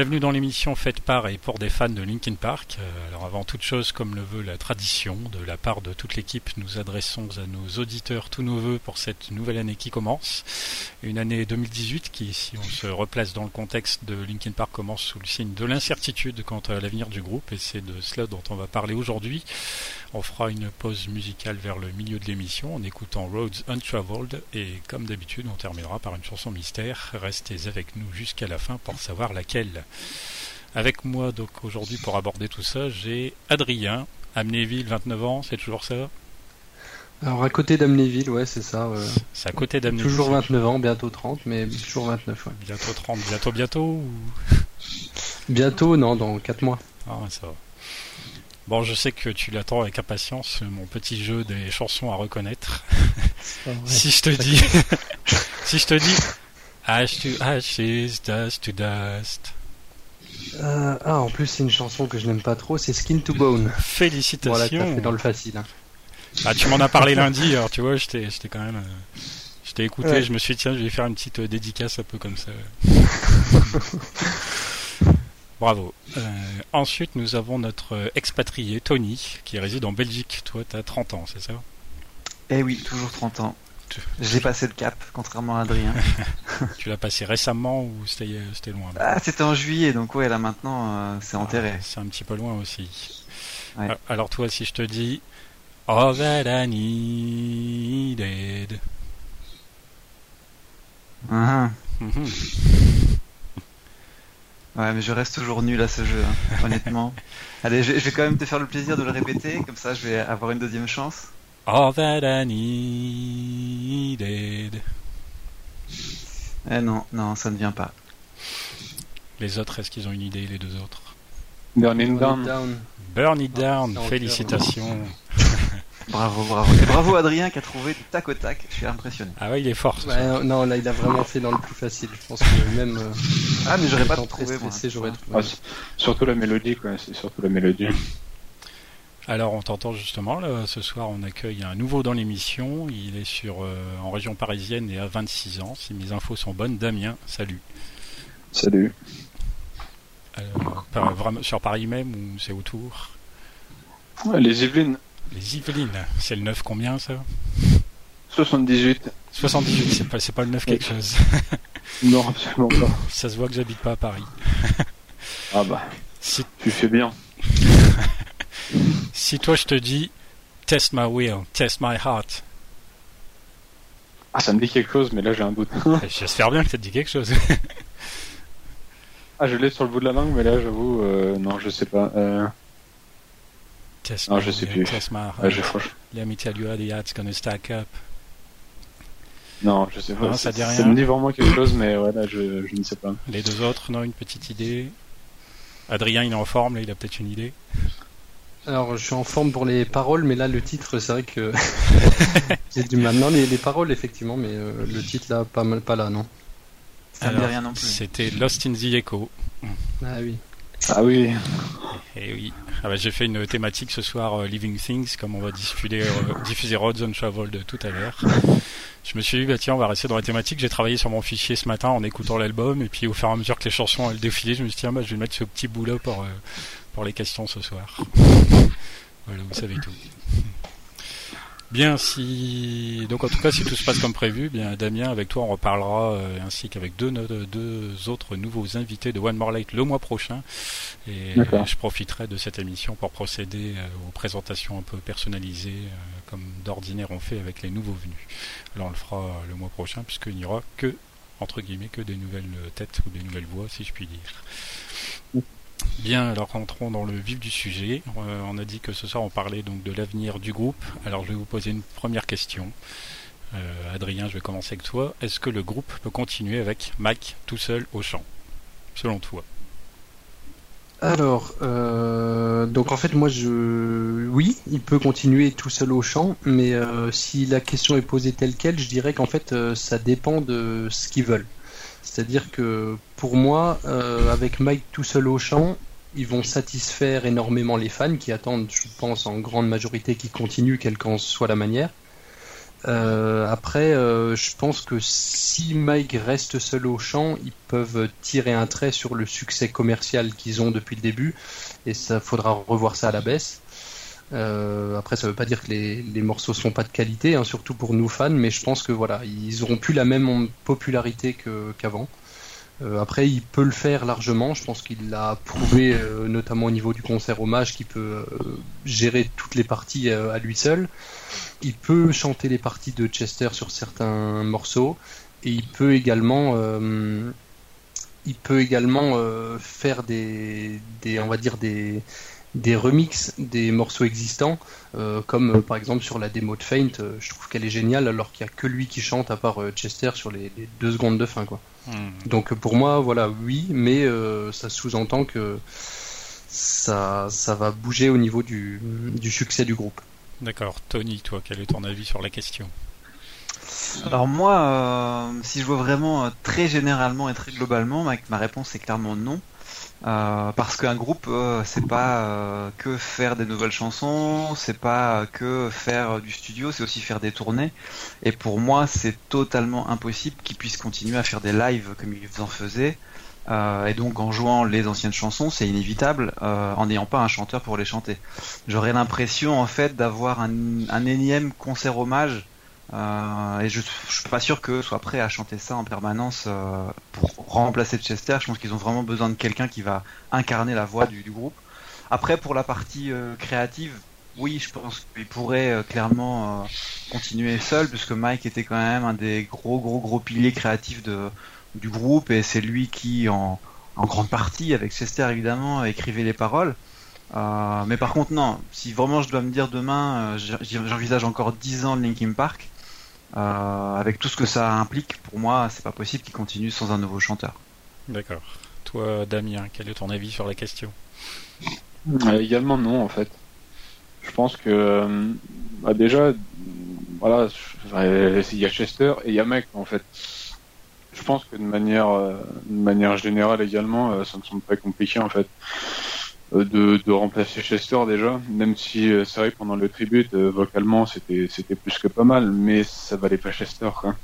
Bienvenue dans l'émission faite par et pour des fans de Linkin Park. Euh, alors avant toute chose, comme le veut la tradition, de la part de toute l'équipe, nous adressons à nos auditeurs tous nos voeux pour cette nouvelle année qui commence. Une année 2018 qui, si on se replace dans le contexte de Linkin Park, commence sous le signe de l'incertitude quant à l'avenir du groupe et c'est de cela dont on va parler aujourd'hui. On fera une pause musicale vers le milieu de l'émission en écoutant Roads Untraveled et comme d'habitude on terminera par une chanson mystère. Restez avec nous jusqu'à la fin pour savoir laquelle. Avec moi donc aujourd'hui pour aborder tout ça, j'ai Adrien, Amnéville, 29 ans, c'est toujours ça? Alors à côté d'Amnéville, ouais c'est ça. C'est à côté d'Amnéville. Toujours 29 ans, bientôt 30, mais toujours 29. Ouais. Bientôt 30, bientôt bientôt ou... Bientôt, non, dans 4 mois. Ah ça va. Bon, je sais que tu l'attends avec impatience, mon petit jeu des chansons à reconnaître. si je te dis, si je te dis, Ash to ashes, dust to dust. Euh, ah, en plus, c'est une chanson que je n'aime pas trop, c'est Skin to Bone. Félicitations. Voilà, t'as fait dans le facile. Hein. Ah, tu m'en as parlé lundi, alors tu vois, j'étais quand même. Euh, je t'ai écouté, Ouais. je me suis dit, tiens, je vais faire une petite euh, dédicace un peu comme ça. Bravo. Euh, ensuite, nous avons notre expatrié, Tony, qui réside en Belgique. Toi, t'as 30 ans, c'est ça? Eh oui, toujours 30 ans. J'ai passé le cap, contrairement à Adrien. Tu l'as passé récemment ou c'était loin? Ah, c'était en juillet, donc ouais, là maintenant, euh, c'est enterré. Ah, C'est un petit peu loin aussi. Ouais. Ah, Alors toi, si je te dis All that I needed. Mhm. Mhm. Ouais, mais je reste toujours nul à ce jeu, hein, honnêtement. Allez, je, je vais quand même te faire le plaisir de le répéter, comme ça je vais avoir une deuxième chance. All that I needed. Eh non, non, ça ne vient pas. Les autres, est-ce qu'ils ont une idée, les deux autres? Burning Burn Down. It Down. Burn it down, Ah, félicitations. Bravo, bravo. Et bravo Adrien qui a trouvé du tac au tac, je suis impressionné. Ah ouais, il est fort. Ouais, non, non, là, il a vraiment fait dans le plus facile. Je pense que même. euh, Ah, mais j'aurais pas trouvé, moi. stressé, j'aurais Ah, trouvé. c'est- surtout la mélodie, quoi. C'est surtout la mélodie. Alors on t'entend justement, là, ce soir on accueille un nouveau dans l'émission, il est sur, euh, en région parisienne et à 26 ans, si mes infos sont bonnes, Damien, salut. Salut. Alors, par- vraiment, sur Paris même ou c'est autour? Ouais, Les Yvelines, Les Yvelines, c'est le 9 combien ça? 78. 78, c'est pas, c'est pas le 9 quelque chose. Non, absolument pas. Ça se voit que j'habite pas à Paris. Ah bah, Si, tu fais bien. si toi je te dis test my will, test my heart, Ah, ça me dit quelque chose, mais là j'ai un doute. j'espère bien que ça te dit quelque chose. ah, je l'ai sur le bout de la langue, mais là j'avoue, euh, non, je sais pas. Euh, Test Non, my je sais will, plus. Test my heart. ah, je, Let me tell you how the heart's gonna stack up. Non, je sais pas. Non, ça dit ça rien. me dit vraiment quelque chose, mais ouais, là je, je ne sais pas. Les deux autres, non, une petite idée. Adrien, il est en forme, là, il a peut-être une idée. Alors, je suis en forme pour les paroles, mais là, le titre, c'est vrai que. J'ai du mal. Non, les, les paroles, effectivement, mais euh, le titre, là, pas, mal, pas là, non. Ça me dit rien non plus. C'était Lost in the Echo. Ah oui. Ah oui, Et oui. Ah bah, j'ai fait une thématique ce soir, euh, Living Things, comme on va diffuser, euh, diffuser Untraveled tout à l'heure. Je me suis dit, bah tiens, on va rester dans la thématique. J'ai travaillé sur mon fichier ce matin en écoutant l'album, et puis au fur et à mesure que les chansons elles défilaient, je me suis dit, tiens, bah, je vais mettre ce petit bout-là pour, euh, pour les questions ce soir. Voilà, vous savez tout. Bien, si donc en tout cas si tout se passe comme prévu, bien Damien, avec toi on reparlera euh, ainsi qu'avec deux, deux autres nouveaux invités de One More Light le mois prochain. Et je profiterai de cette émission pour procéder euh, aux présentations un peu personnalisées, euh, comme d'ordinaire on fait avec les nouveaux venus. Alors on le fera le mois prochain puisqu'il n'y aura que entre guillemets que des nouvelles têtes ou des nouvelles voix si je puis dire. Bien, alors rentrons dans le vif du sujet. Euh, on a dit que ce soir on parlait donc de l'avenir du groupe. Alors je vais vous poser une première question. Euh, Adrien, je vais commencer avec toi. Est-ce que le groupe peut continuer avec Mike tout seul au chant, selon toi? Alors, euh, donc en fait, moi, je, oui, il peut continuer tout seul au chant, mais si la question est posée telle quelle, je dirais qu'en fait, ça dépend de ce qu'ils veulent. C'est-à-dire que pour moi, euh, avec Mike tout seul au chant, ils vont satisfaire énormément les fans qui attendent, je pense, en grande majorité qu'ils continuent, quelle qu'en soit la manière. Euh, après, euh, je pense que si Mike reste seul au chant, ils peuvent tirer un trait sur le succès commercial qu'ils ont depuis le début, et ça faudra revoir ça à la baisse. Après, ça veut pas dire que les, les morceaux sont pas de qualité, hein, surtout pour nous fans, mais je pense que voilà, ils auront plus la même popularité qu'avant. Après, il peut le faire largement. Je pense qu'il l'a prouvé, euh, notamment au niveau du concert hommage, qu'il peut gérer toutes les parties à lui seul. Il peut chanter les parties de Chester sur certains morceaux, et il peut également, il peut également faire des, des, on va dire des des remixes des morceaux existants, euh, comme euh, par exemple sur la démo de Faint, euh, je trouve qu'elle est géniale alors qu'il n'y a que lui qui chante à part Chester sur les, deux secondes de fin. Quoi. Hmm. Donc pour moi, voilà, oui, mais ça sous-entend que ça, ça va bouger au niveau du, du succès du groupe. D'accord. Tony, toi, quel est ton avis sur la question? Alors moi, si je vois vraiment très généralement et très globalement, ma réponse est clairement non. Euh, parce qu'un groupe, euh, c'est pas euh, que faire des nouvelles chansons, c'est pas que faire du studio, c'est aussi faire des tournées. Et pour moi, c'est totalement impossible qu'ils puissent continuer à faire des lives comme ils en faisaient. et donc en jouant les anciennes chansons, c'est inévitable, en n'ayant pas un chanteur pour les chanter. J'aurais l'impression en fait d'avoir un, un énième concert hommage euh, et je, je suis pas sûr que soit prêt à chanter ça en permanence euh, pour remplacer Chester. Je pense qu'ils ont vraiment besoin de quelqu'un qui va incarner la voix du, groupe. Après, pour la partie euh, créative, oui, je pense qu'il pourrait clairement continuer seul, puisque Mike était quand même un des gros, gros, gros piliers créatifs du groupe, et c'est lui qui, en, en, grande partie, avec Chester évidemment, écrivait les paroles. mais par contre, non, si vraiment je dois me dire demain, j'envisage encore 10 ans de Linkin Park, avec tout ce que ça implique, pour moi, c'est pas possible qu'il continue sans un nouveau chanteur. D'accord. Toi, Damien, quel est ton avis sur la question? Euh, Également non, en fait. Je pense que euh, bah déjà, voilà, il y a Chester et il y a Mec, en fait. Je pense que de manière, de manière générale également, ça me semble pas compliqué, en fait. Euh, de, de, remplacer Chester déjà, même si euh, c'est vrai pendant le tribute euh, vocalement c'était c'était plus que pas mal, mais ça valait pas Chester quoi.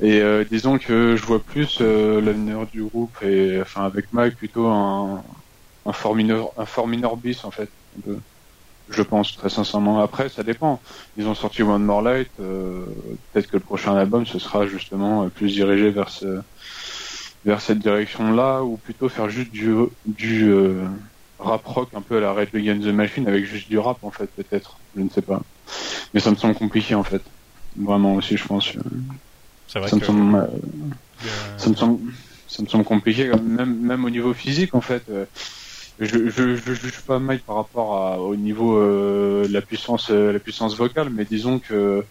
Et disons que je vois plus l'avenir du groupe et enfin avec Mike plutôt un un fort minor un fort minor bis en fait. Je pense très sincèrement. Après ça dépend. Ils ont sorti One More Light, peut-être que le prochain album ce sera justement plus dirigé vers ce vers cette direction là ou plutôt faire juste du du rap rock un peu à la Red Against the Machine avec juste du rap en fait peut-être. Je ne sais pas. Mais ça me semble compliqué en fait. Vraiment aussi je pense. Ça, me semble, euh, ça me semble ça me semble compliqué même même au niveau physique en fait. Euh, je, je, je juge pas mal par rapport à, au niveau euh, la puissance la puissance vocale mais disons que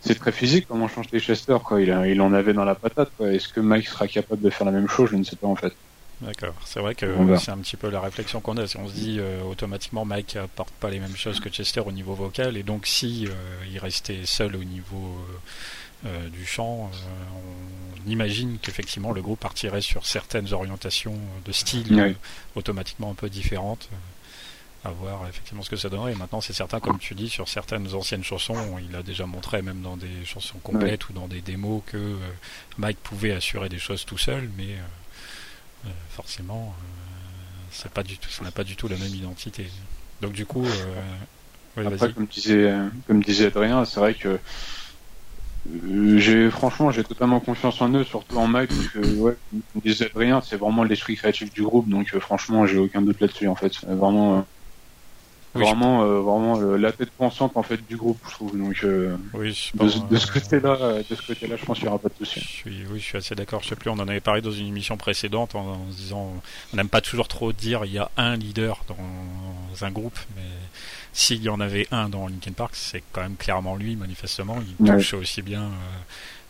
c'est très physique comment chanter Chester quoi. Il, il en avait dans la patate quoi. Est-ce que Mike sera capable de faire la même chose? Je ne sais pas en fait D'accord. C'est vrai que c'est un petit peu la réflexion qu'on a. Si on se dit euh, automatiquement Mike apporte pas les mêmes choses que Chester au niveau vocal, et donc si euh, il restait seul au niveau euh, du chant, on imagine qu'effectivement le groupe partirait sur certaines orientations de style automatiquement un peu différentes. à voir effectivement ce que ça donnerait. Et maintenant, c'est certain, comme tu dis, sur certaines anciennes chansons, il a déjà montré, même dans des chansons complètes ou dans des démos, que Mike pouvait assurer des choses tout seul, mais euh, forcément, euh, c'est pas du tout, ça n'a pas du tout la même identité. Donc du coup, euh, Après, comme disait, comme disait Adrien, c'est vrai que j'ai franchement j'ai totalement confiance en eux, surtout en Mike, parce que ouais, comme disait Adrien, c'est vraiment l'esprit créatif du groupe, donc franchement j'ai aucun doute là-dessus en fait. Vraiment, vraiment, euh, vraiment la tête pensante en fait du groupe, je trouve. Donc euh, oui, de, ce côté-là, de ce côté-là, je pense qu'il n'y aura pas de souci. Je suis, oui, je suis assez d'accord. Je sais plus, on en avait parlé dans une émission précédente en, en se disant, on n'aime pas toujours trop dire il y a un leader dans un groupe, mais s'il y en avait un dans Linkin Park, c'est quand même clairement lui, manifestement. Il touche aussi bien.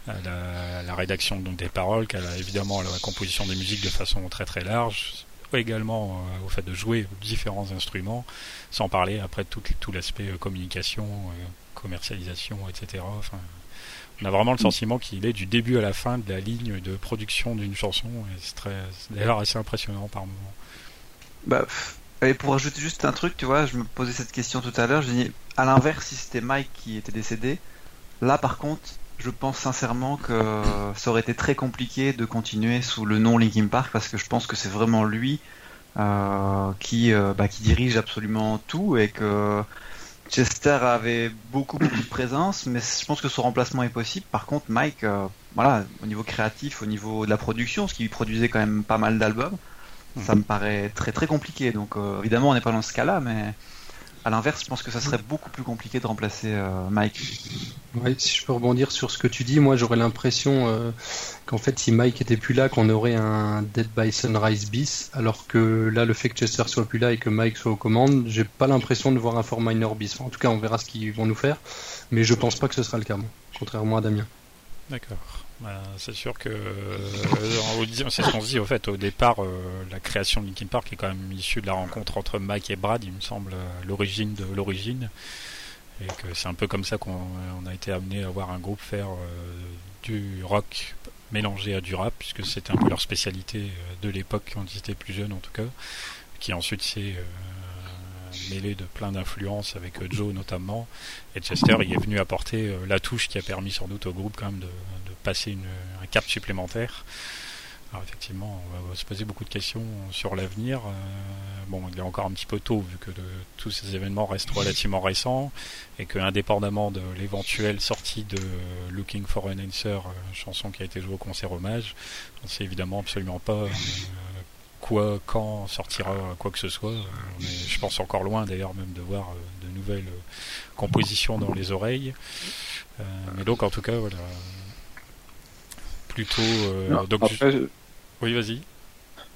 à la, la, rédaction donc des paroles qu'à évidemment à la composition des musiques de façon très très large également euh, au fait de jouer différents instruments, sans parler après tout, tout l'aspect euh, communication, euh, commercialisation, etc. Enfin, on a vraiment le sentiment qu'il est du début à la fin de la ligne de production d'une chanson, et c'est très, d'ailleurs assez impressionnant par moment. Bah, et pour ajouter juste un truc, tu vois, je me posais cette question tout à l'heure, je dis, à l'inverse, si c'était Mike qui était décédé, là par contre, je pense sincèrement que ça aurait été très compliqué de continuer sous le nom Linkin Park parce que je pense que c'est vraiment lui euh, qui, euh, bah, qui dirige absolument tout et que Chester avait beaucoup, beaucoup de présence, mais je pense que son remplacement est possible. Par contre, Mike, euh, voilà, au niveau créatif, au niveau de la production, ce qui lui produisait quand même pas mal d'albums, ça me paraît très très compliqué. Donc évidemment, on n'est pas dans ce cas-là, mais à l'inverse, je pense que ça serait beaucoup plus compliqué de remplacer euh, Mike. Ouais, si je peux rebondir sur ce que tu dis, moi j'aurais l'impression euh, qu'en fait si Mike était plus là, qu'on aurait un Dead by Sunrise bis, alors que là le fait que Chester soit plus là et que Mike soit aux commandes, j'ai pas l'impression de voir un For Minor bis. en tout cas, on verra ce qu'ils vont nous faire, mais je pense pas que ce sera le cas, contrairement à Damien. D'accord. Bah, c'est sûr que euh, c'est ce qu'on se dit au fait au départ euh, la création de Linkin Park est quand même issue de la rencontre entre Mike et Brad il me semble euh, l'origine de l'origine. Et que c'est un peu comme ça qu'on a été amené à voir un groupe faire du rock mélangé à du rap puisque c'était un peu leur spécialité de l'époque quand ils étaient plus jeunes en tout cas qui ensuite s'est mêlé de plein d'influences avec Joe notamment. Et Chester il est venu apporter la touche qui a permis sans doute au groupe quand même de, passer une, un cap supplémentaire. Alors effectivement, on va se poser beaucoup de questions sur l'avenir. Euh, bon, il est encore un petit peu tôt vu que tous ces événements restent relativement récents et que indépendamment de l'éventuelle sortie de Looking for an Answer, euh, chanson qui a été jouée au concert hommage, on sait évidemment absolument pas euh, quoi, quand sortira quoi que ce soit. je pense encore loin d'ailleurs même de voir de nouvelles compositions dans les oreilles. mais donc en tout cas, voilà, plutôt. Euh, oui, vas-y.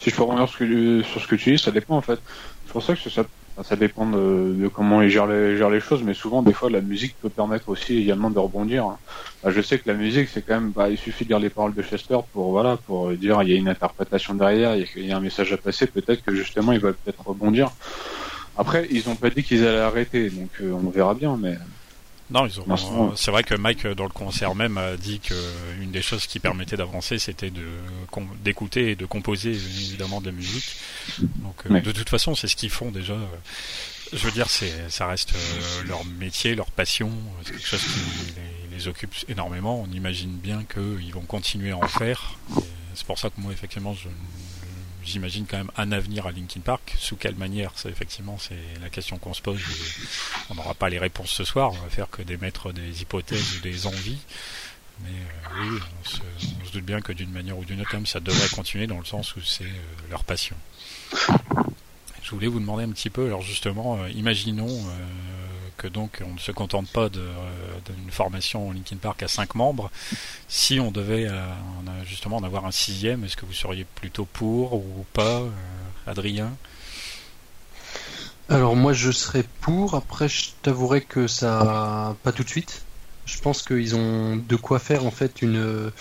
Si je peux revenir sur, ce que tu dis, ça dépend en fait. C'est pour ça que ça, ça dépend de, comment ils gèrent les, gèrent les choses, mais souvent, des fois, la musique peut permettre aussi également de rebondir. Hein. Bah, je sais que la musique, c'est quand même, bah, il suffit de lire les paroles de Chester pour, voilà, pour dire, il y a une interprétation derrière, il y a, un message à passer, peut-être que justement, ils veulent peut-être rebondir. Après, ils ont pas dit qu'ils allaient arrêter, donc euh, on verra bien, mais non, ils ont. C'est vrai que Mike dans le concert même a dit que une des choses qui permettait d'avancer, c'était de d'écouter et de composer évidemment de la musique. Donc euh, de toute façon, c'est ce qu'ils font déjà. Je veux dire, c'est ça reste euh, leur métier, leur passion, c'est quelque chose qui les, les, occupe énormément. On imagine bien qu'ils vont continuer à en faire. C'est pour ça que moi, effectivement, je j'imagine quand même un avenir à Linkin Park. Sous quelle manière C'est effectivement c'est la question qu'on se pose. On n'aura pas les réponses ce soir. On va faire que d'émettre des hypothèses ou des envies. Mais euh, oui, on se, doute bien que d'une manière ou d'une autre, ça devrait continuer dans le sens où c'est euh, leur passion. Je voulais vous demander un petit peu, alors justement, euh, imaginons que donc on ne se contente pas d'une formation Linkin Park à 5 membres. Si on devait euh, justement en avoir un sixième, est-ce que vous seriez plutôt pour ou pas, euh, Adrien? Alors moi je serais pour, après je t'avouerai que ça pas tout de suite. Je pense qu'ils ont de quoi faire en fait une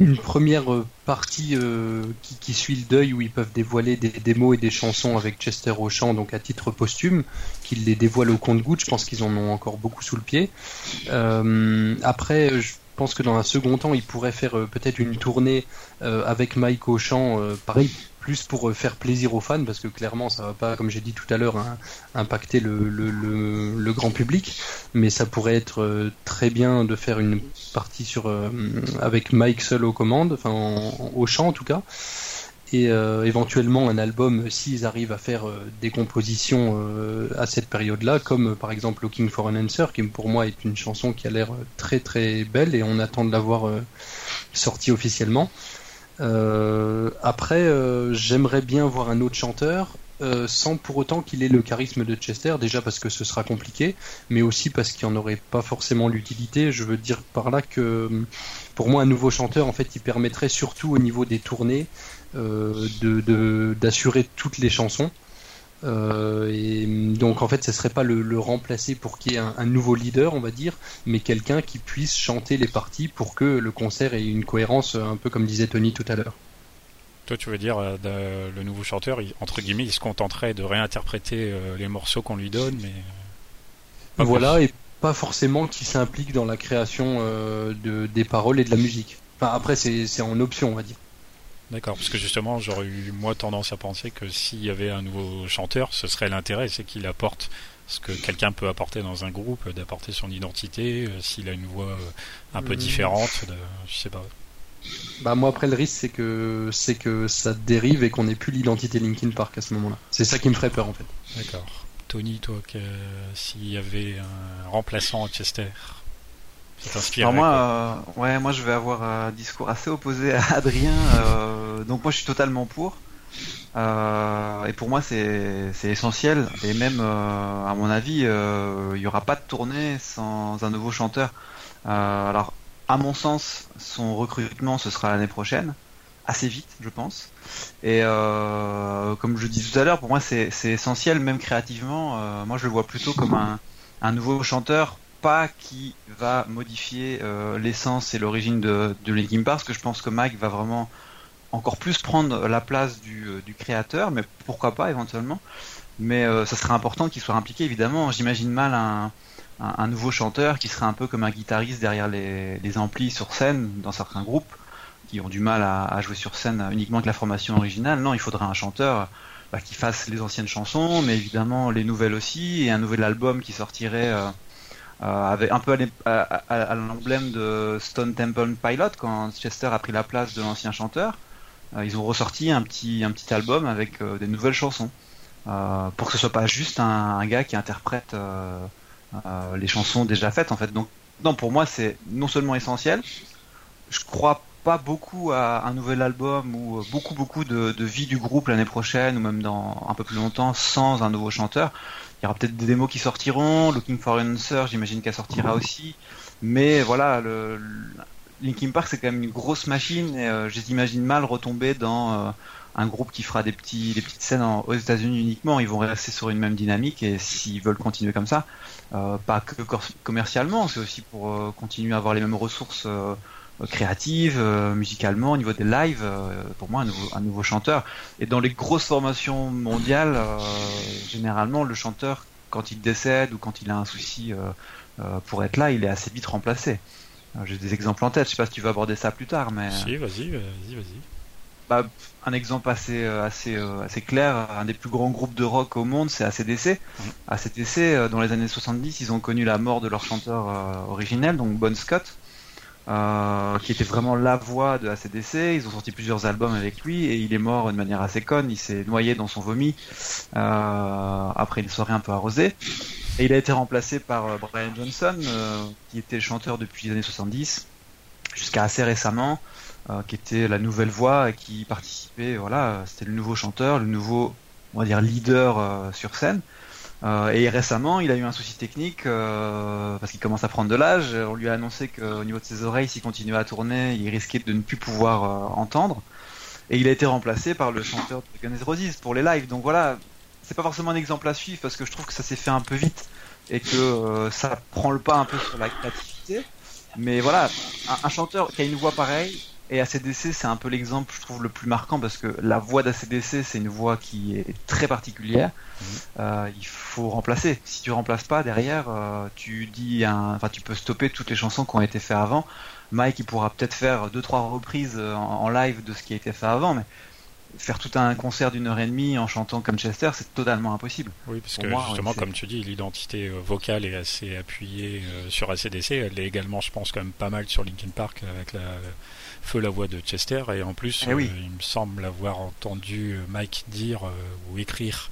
une première euh, partie euh, qui, suit le deuil où ils peuvent dévoiler des démos et des chansons avec Chester au chant, donc à titre posthume, qu'ils les dévoilent au compte-goutte. Je pense qu'ils en ont encore beaucoup sous le pied. Euh, après, je pense que dans un second temps, ils pourraient faire peut-être une tournée avec Mike au chant, pareil, plus pour euh, faire plaisir aux fans, parce que clairement ça va pas, comme j'ai dit tout à l'heure, hein, impacter le, grand public, mais ça pourrait être euh, très bien de faire une partie sur euh, avec Mike seul aux commandes, enfin au chant en tout cas. et éventuellement un album s'ils arrivent à faire des compositions à cette période-là, comme par exemple Looking for an Answer, qui pour moi est une chanson qui a l'air très très belle et on attend de l'avoir sortie officiellement. Après, j'aimerais bien voir un autre chanteur euh, sans pour autant qu'il ait le charisme de Chester, déjà parce que ce sera compliqué, mais aussi parce qu'il n'y aurait pas forcément l'utilité. Je veux dire par là que pour moi un nouveau chanteur en fait il permettrait surtout au niveau des tournées euh, d'assurer toutes les chansons. Euh, et donc en fait ce serait pas le, remplacer pour qu'il y ait un, nouveau leader on va dire, mais quelqu'un qui puisse chanter les parties pour que le concert ait une cohérence un peu comme disait Tony tout à l'heure. Toi, tu veux dire, euh, le nouveau chanteur, entre guillemets, il se contenterait de réinterpréter euh, les morceaux qu'on lui donne, mais. voilà, et pas forcément qu'il s'implique dans la création euh, de, des paroles et de la musique. Enfin, après, c'est en option, on va dire. D'accord, parce que justement, j'aurais eu moi tendance à penser que s'il y avait un nouveau chanteur, ce serait l'intérêt, c'est qu'il apporte ce que quelqu'un peut apporter dans un groupe, d'apporter son identité, s'il a une voix un peu mmh. différente, de, je sais pas. Bah moi après le risque c'est que c'est que ça dérive et qu'on n'ait plus l'identité Linkin Park à ce moment-là. C'est ça qui me ferait peur en fait. D'accord. Tony, toi, que s'il y avait un remplaçant à Chester, moi, euh, ouais, moi je vais avoir un discours assez opposé à Adrien. Euh, donc moi je suis totalement pour. Euh, et pour moi c'est essentiel. Et même à mon avis, il n'y aura pas de tournée sans un nouveau chanteur. alors à mon sens, son recrutement, ce sera l'année prochaine, assez vite, je pense. Et euh, comme je dis tout à l'heure, pour moi, c'est essentiel, même créativement. Euh, moi, je le vois plutôt comme un, nouveau chanteur, pas qui va modifier euh, l'essence et l'origine de, de Linkin Park, parce que je pense que Mike va vraiment encore plus prendre la place du, du créateur, mais pourquoi pas éventuellement. Mais ça serait important qu'il soit impliqué, évidemment. J'imagine mal un un, nouveau chanteur qui serait un peu comme un guitariste derrière les, amplis sur scène dans certains groupes qui ont du mal à, jouer sur scène uniquement avec la formation originale. Non, il faudrait un chanteur bah, qui fasse les anciennes chansons, mais évidemment les nouvelles aussi, et un nouvel album qui sortirait euh, euh, avec un peu à, l'emblème de Stone Temple Pilot quand Chester a pris la place de l'ancien chanteur. Euh, ils ont ressorti un petit un petit album avec des nouvelles chansons pour que ce soit pas juste un, gars qui interprète euh, les chansons déjà faites en fait. Donc non, pour moi c'est non seulement essentiel, je crois pas beaucoup à un nouvel album ou beaucoup beaucoup de, vie du groupe l'année prochaine ou même dans un peu plus longtemps sans un nouveau chanteur. Il y aura peut-être des démos qui sortiront, Looking for an Answer, j'imagine qu'elle sortira aussi. Mais voilà, le, Linkin Park c'est quand même une grosse machine et euh, je les imagine mal retomber dans euh, un groupe qui fera des petits des petites scènes aux États-Unis uniquement. Ils vont rester sur une même dynamique et s'ils veulent continuer comme ça, euh, pas que commercialement, c'est aussi pour continuer à avoir les mêmes ressources euh, créatives, musicalement, au niveau des lives, pour moi un nouveau, un nouveau, chanteur. Et dans les grosses formations mondiales, généralement le chanteur, quand il décède ou quand il a un souci pour être là, il est assez vite remplacé. J'ai des exemples en tête, je sais pas si tu veux aborder ça plus tard, mais... Si, vas-y, vas-y, vas-y. Bah, un exemple assez euh, assez euh, assez clair, un des plus grands groupes de rock au monde, c'est ACDC. ACDC, euh, dans les années 70, ils ont connu la mort de leur chanteur originel, donc Bon Scott, qui était vraiment la voix de ACDC. Ils ont sorti plusieurs albums avec lui et il est mort de manière assez conne. Il s'est noyé dans son vomi après une soirée un peu arrosée. Et il a été remplacé par Brian Johnson, qui était chanteur depuis les années 70 jusqu'à assez récemment. Euh, qui était la nouvelle voix et qui participait. Voilà, c'était le nouveau chanteur, le nouveau, on va dire, leader euh, sur scène. Euh, et récemment, il a eu un souci technique parce qu'il commence à prendre de l'âge. On lui a annoncé qu'au niveau de ses oreilles, s'il continuait à tourner, il risquait de ne plus pouvoir entendre. Et il a été remplacé par le chanteur de Guns Roses pour les lives. Donc voilà, c'est pas forcément un exemple à suivre parce que je trouve que ça s'est fait un peu vite et que ça prend le pas un peu sur la créativité. Mais voilà, un chanteur qui a une voix pareille, et ACDC, c'est un peu l'exemple, je trouve, le plus marquant parce que la voix d'ACDC, c'est une voix qui est très particulière. Mhm. Euh, il faut remplacer. Si tu remplaces pas derrière, euh, tu dis, un... enfin, tu peux stopper toutes les chansons qui ont été faites avant. Mike, il pourra peut-être faire deux trois reprises euh, en, live de ce qui a été fait avant, mais faire tout un concert d'une heure et demie en chantant comme Chester, c'est totalement impossible. Oui, parce que justement, comme tu dis, l'identité vocale est assez appuyée euh, sur ACDC. Elle est également, je pense, quand même pas mal sur Linkin Park avec la, feu la voix de Chester. Et en plus, eh il me semble avoir entendu Mike dire ou écrire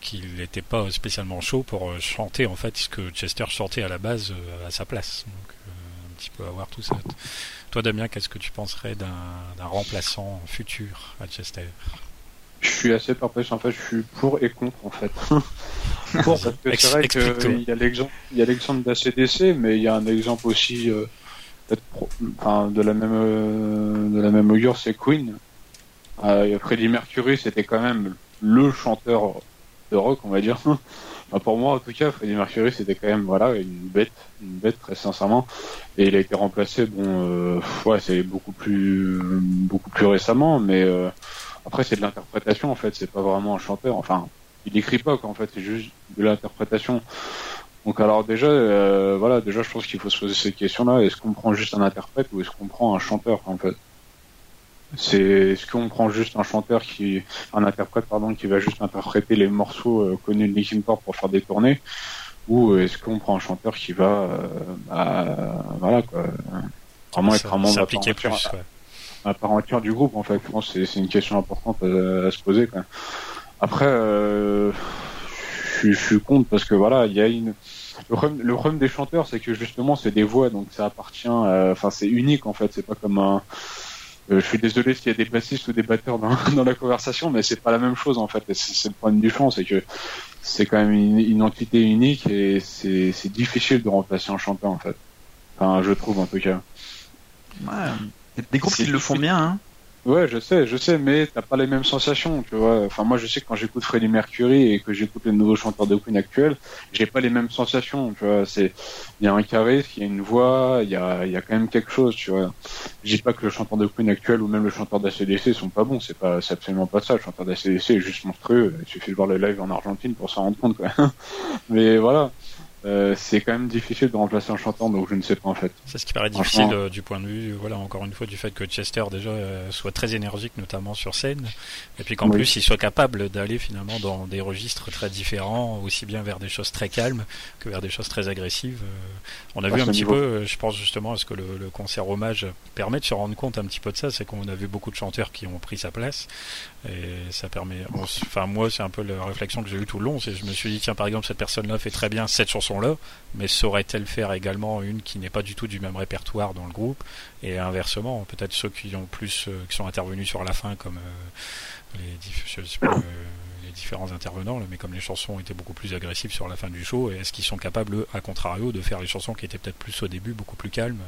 qu'il n'était pas spécialement chaud pour chanter en fait ce que Chester chantait à la base à sa place. Donc, un petit peu avoir tout ça. Toi, Damien, qu'est-ce que tu penserais d'un remplaçant futur à Chester? Je suis assez perplexe. En fait, je suis pour et contre, en fait. pour, parce que c'est vrai qu'il y a l'exemple, il y a l'exemple d'ACDC, mais il y a un exemple aussi, euh, enfin, de la même, euh, de la même augure, c'est Queen. Euh, Freddie Mercury, c'était quand même le chanteur de rock, on va dire. pour moi, en tout cas, Freddie Mercury, c'était quand même voilà une bête, une bête très sincèrement. Et il a été remplacé, bon, euh, ouais, c'est beaucoup plus, beaucoup plus récemment, mais euh, après c'est de l'interprétation en fait, c'est pas vraiment un chanteur. Enfin, il écrit pas quoi, en fait, c'est juste de l'interprétation. Donc alors déjà, euh, voilà, déjà je pense qu'il faut se poser ces questions-là. Est-ce qu'on prend juste un interprète ou est-ce qu'on prend un chanteur en fait? C'est est-ce qu'on prend juste un chanteur qui, un interprète pardon, qui va juste interpréter les morceaux euh, connus de Linkin Park pour faire des tournées, ou est-ce qu'on prend un chanteur qui va, euh, bah, voilà quoi, vraiment être un membre à, part entière du groupe en fait. Je pense c'est une question importante à, se poser. Quoi. Après, euh, je, je suis contre parce que voilà, il y a une le problème, le problème des chanteurs, c'est que justement, c'est des voix, donc ça appartient, enfin, c'est unique en fait. C'est pas comme un, euh, je suis désolé s'il y a des bassistes ou des batteurs dans, dans la conversation, mais c'est pas la même chose en fait. C'est le problème du chant, c'est que c'est quand même une, entité unique et c'est difficile de remplacer un chanteur en fait. Enfin, je trouve en tout cas. Ouais, des groupes qui le font bien. Hein. Ouais, je sais, je sais, mais t'as pas les mêmes sensations, tu vois. Enfin, moi, je sais que quand j'écoute Freddie Mercury et que j'écoute les nouveaux chanteurs de Queen actuels, j'ai pas les mêmes sensations, tu vois. C'est, il y a un charisme, il y a une voix, il y a, il y a quand même quelque chose, tu vois. Je dis pas que le chanteur de Queen actuel ou même le chanteur d'ACDC sont pas bons, c'est pas, c'est absolument pas ça. Le chanteur d'ACDC est juste monstrueux. Il suffit de voir le live en Argentine pour s'en rendre compte, quoi. mais voilà. Euh, c'est quand même difficile de remplacer un chanteur, donc je ne sais pas en fait. C'est ce qui paraît difficile euh, du point de vue, voilà, encore une fois, du fait que Chester déjà euh, soit très énergique, notamment sur scène, et puis qu'en plus il soit capable d'aller finalement dans des registres très différents, aussi bien vers des choses très calmes que vers des choses très agressives. on a vu un petit peu, je pense justement à ce que le, le, concert hommage permet de se rendre compte un petit peu de ça, c'est qu'on a vu beaucoup de chanteurs qui ont pris sa place, et ça permet. enfin moi, c'est un peu la réflexion que j'ai eue tout le long, c'est je me suis dit tiens par exemple cette personne-là fait très bien cette chanson là mais saurait-elle faire également une qui n'est pas du tout du même répertoire dans le groupe Et inversement, peut-être ceux qui ont plus, euh, qui sont intervenus sur la fin, comme euh, les, euh, les, différents intervenants, mais comme les chansons étaient beaucoup plus agressives sur la fin du show, est-ce qu'ils sont capables, à contrario, de faire les chansons qui étaient peut-être plus au début, beaucoup plus calmes?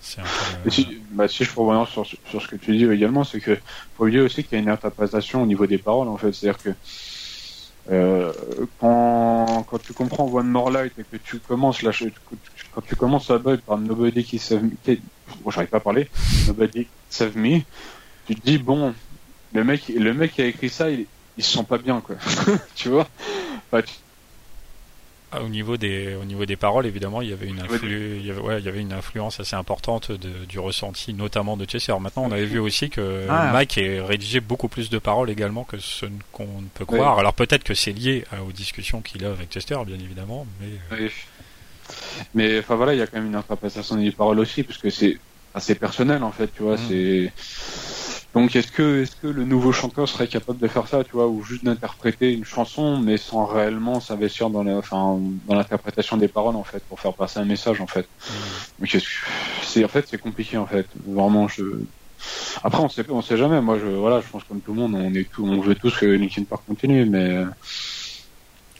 Si, bah, si, je revenir sur, sur, ce que tu dis également, c'est que faut oublier aussi qu'il y a une interprétation au niveau des paroles en fait, c'est-à-dire que euh, quand, quand tu comprends One More Light et que tu commences la quand tu commences à bug par Nobody qui Save Me, bon, j'arrive pas à parler, Nobody Save Me, tu te dis bon, le mec, le mec qui a écrit ça, il, il se sent pas bien quoi, tu vois? Ah, au niveau des au niveau des paroles, évidemment, il y avait une il y avait, ouais, il y avait une influence assez importante de, du ressenti, notamment de Chester. Maintenant, on avait vu aussi que ah. Mike est rédigé beaucoup plus de paroles également que ce qu'on ne peut croire. Alors peut-être que c'est lié aux discussions qu'il a avec Chester, bien évidemment, mais. Mais enfin voilà, il y a quand même une interprétation des paroles aussi, parce que c'est assez personnel en fait, tu vois. Mm. C'est donc est-ce que est-ce que le nouveau chanteur serait capable de faire ça, tu vois, ou juste d'interpréter une chanson, mais sans réellement s'investir dans enfin dans l'interprétation des paroles en fait, pour faire passer un message en fait. Mmh. c'est en fait c'est compliqué en fait. Vraiment, je après on sait on sait jamais. Moi je voilà, je pense comme tout le monde, on est tout, on veut tous que Linkin Park continue, mais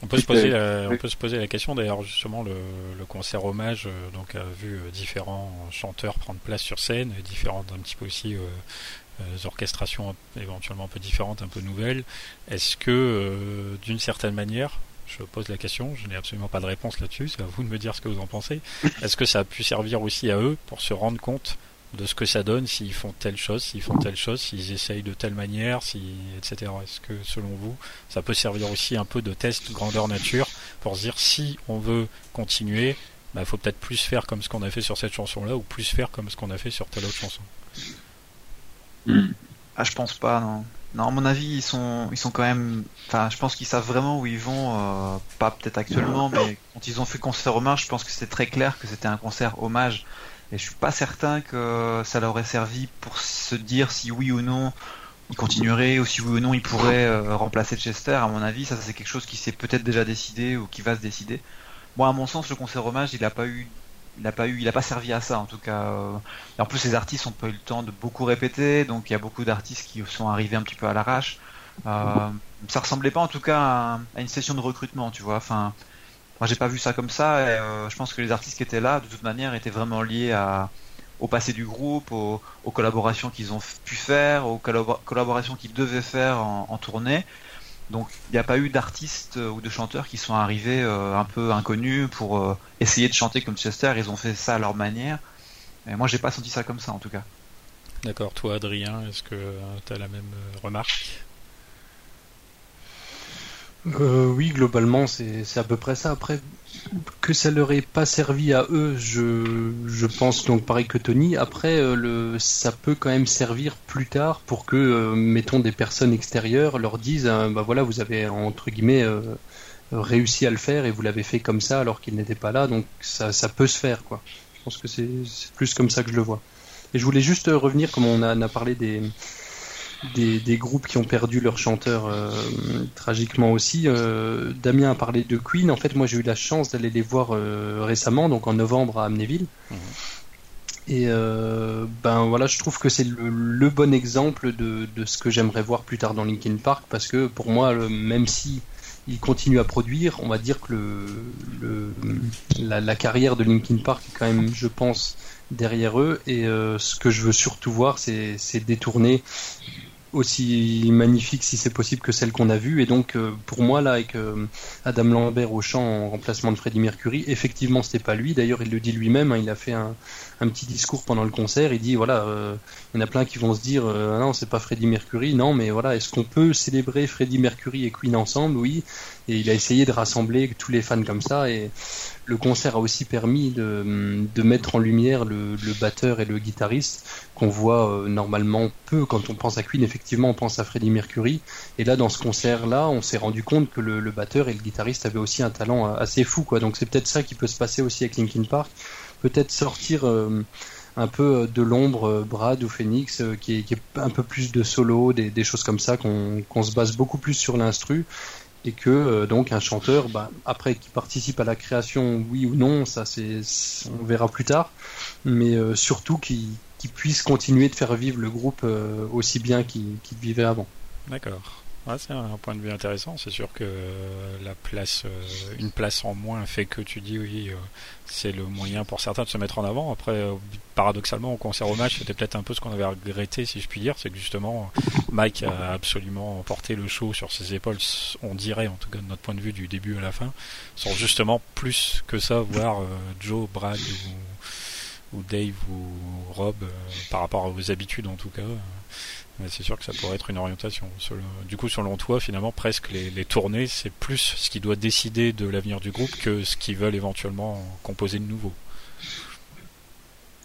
on peut, se poser la, on peut se poser la question d'ailleurs justement le, le, concert hommage euh, donc a vu euh, différents chanteurs prendre place sur scène et différentes un petit peu aussi euh, euh, orchestrations éventuellement un peu différentes, un peu nouvelles. Est-ce que, euh, d'une certaine manière, je pose la question, je n'ai absolument pas de réponse là-dessus, c'est à vous de me dire ce que vous en pensez. Est-ce que ça a pu servir aussi à eux pour se rendre compte de ce que ça donne s'ils font telle chose, s'ils font telle chose, s'ils essayent de telle manière, si, etc. Est-ce que selon vous, ça peut servir aussi un peu de test grandeur nature pour se dire si on veut continuer, il bah, faut peut-être plus faire comme ce qu'on a fait sur cette chanson-là ou plus faire comme ce qu'on a fait sur telle autre chanson? Ah, je pense pas, non. Non, à mon avis, ils sont, ils sont quand même. Enfin, je pense qu'ils savent vraiment où ils vont. Euh, pas peut-être actuellement, mais quand ils ont fait concert hommage, je pense que c'était très clair que c'était un concert hommage. Et je suis pas certain que ça leur aurait servi pour se dire si oui ou non ils continueraient ou si oui ou non ils pourraient euh, remplacer Chester. À mon avis, ça c'est quelque chose qui s'est peut-être déjà décidé ou qui va se décider. Moi, à mon sens, le concert hommage, il a pas eu il n'a pas eu, il a pas servi à ça en tout cas. Et en plus, les artistes n'ont pas eu le temps de beaucoup répéter, donc il y a beaucoup d'artistes qui sont arrivés un petit peu à l'arrache. Euh, ça ressemblait pas en tout cas à, une session de recrutement, tu vois. Enfin, moi j'ai pas vu ça comme ça. Euh, je pense que les artistes qui étaient là, de toute manière, étaient vraiment liés au passé du groupe, aux, collaborations qu'ils ont pu faire, aux collaborations qu'ils devaient faire en tournée. Donc il n'y a pas eu d'artistes euh, ou de chanteurs qui sont arrivés euh, un peu inconnus pour euh, essayer de chanter comme Chester. Ils ont fait ça à leur manière. Et moi j'ai pas senti ça comme ça en tout cas. D'accord. Toi Adrien, est-ce que tu as la même remarque? Oui, globalement c'est à peu près ça. Après, que ça leur ait pas servi à eux, je, je pense donc pareil que Tony. Après, euh, le, ça peut quand même servir plus tard pour que, euh, mettons, des personnes extérieures leur disent, euh, bah voilà, vous avez entre guillemets réussi à le faire et vous l'avez fait comme ça alors qu'ils n'étaient pas là, donc ça, ça peut se faire, quoi. Je pense que c'est plus comme ça que je le vois. Et je voulais juste revenir, comme on a, on a parlé des des, groupes qui ont perdu leur chanteur euh, tragiquement aussi. Euh, Damien a parlé de Queen. En fait, moi, j'ai eu la chance d'aller les voir euh, récemment, donc en novembre à Amnéville. Mhm. Et ben voilà, je trouve que c'est le, bon exemple de, ce que j'aimerais voir plus tard dans Linkin Park, parce que pour moi, même si ils continuent à produire, on va dire que le, la, la, carrière de Linkin Park est quand même, je pense, derrière eux. Et ce que je veux surtout voir, c'est détourner aussi magnifique si c'est possible que celle qu'on a vue. Et donc euh, pour moi là avec euh, Adam Lambert au chant en remplacement de Freddie Mercury effectivement c'était pas lui. D'ailleurs il le dit lui-même hein, il a fait un, petit discours pendant le concert. Il dit voilà euh, il y en a plein qui vont se dire ah non c'est pas Freddie Mercury. Non mais voilà est-ce qu'on peut célébrer Freddie Mercury et Queen ensemble? Oui et il a essayé de rassembler tous les fans comme ça et le concert a aussi permis de, de mettre en lumière le, le, batteur et le guitariste qu'on voit euh, normalement peu quand on pense à Queen. Effectivement, on pense à Freddie Mercury. Et là, dans ce concert-là, on s'est rendu compte que le, le, batteur et le guitariste avaient aussi un talent euh, assez fou. Quoi. Donc c'est peut-être ça qui peut se passer aussi avec Linkin Park. Peut-être sortir euh, un peu de l'ombre Brad ou Phoenix, qui est, qui, est, un peu plus de solo, des, des choses comme ça, qu'on se base beaucoup plus sur l'instru et que euh, donc un chanteur, bah, après qui participe à la création, oui ou non, ça c'est, on verra plus tard, mais euh, surtout qui, puisse continuer de faire vivre le groupe euh, aussi bien qu'il vivait avant. D'accord c'est un point de vue intéressant. C'est sûr que la place, euh, une place en moins fait que tu dis oui, euh, c'est le moyen pour certains de se mettre en avant. Après, euh, paradoxalement, au concert hommage, c'était peut-être un peu ce qu'on avait regretté, si je puis dire, c'est que justement, Mike a absolument porté le show sur ses épaules, on dirait, en tout cas de notre point de vue, du début à la fin, sans justement plus que ça voir Joe, Brad ou, ou, Dave ou Rob par rapport vos habitudes en tout cas c'est sûr que ça pourrait être une orientation. Du coup, selon toi, finalement, presque les, tournées, c'est plus ce qui doit décider de l'avenir du groupe que ce qu'ils veulent éventuellement composer de nouveau.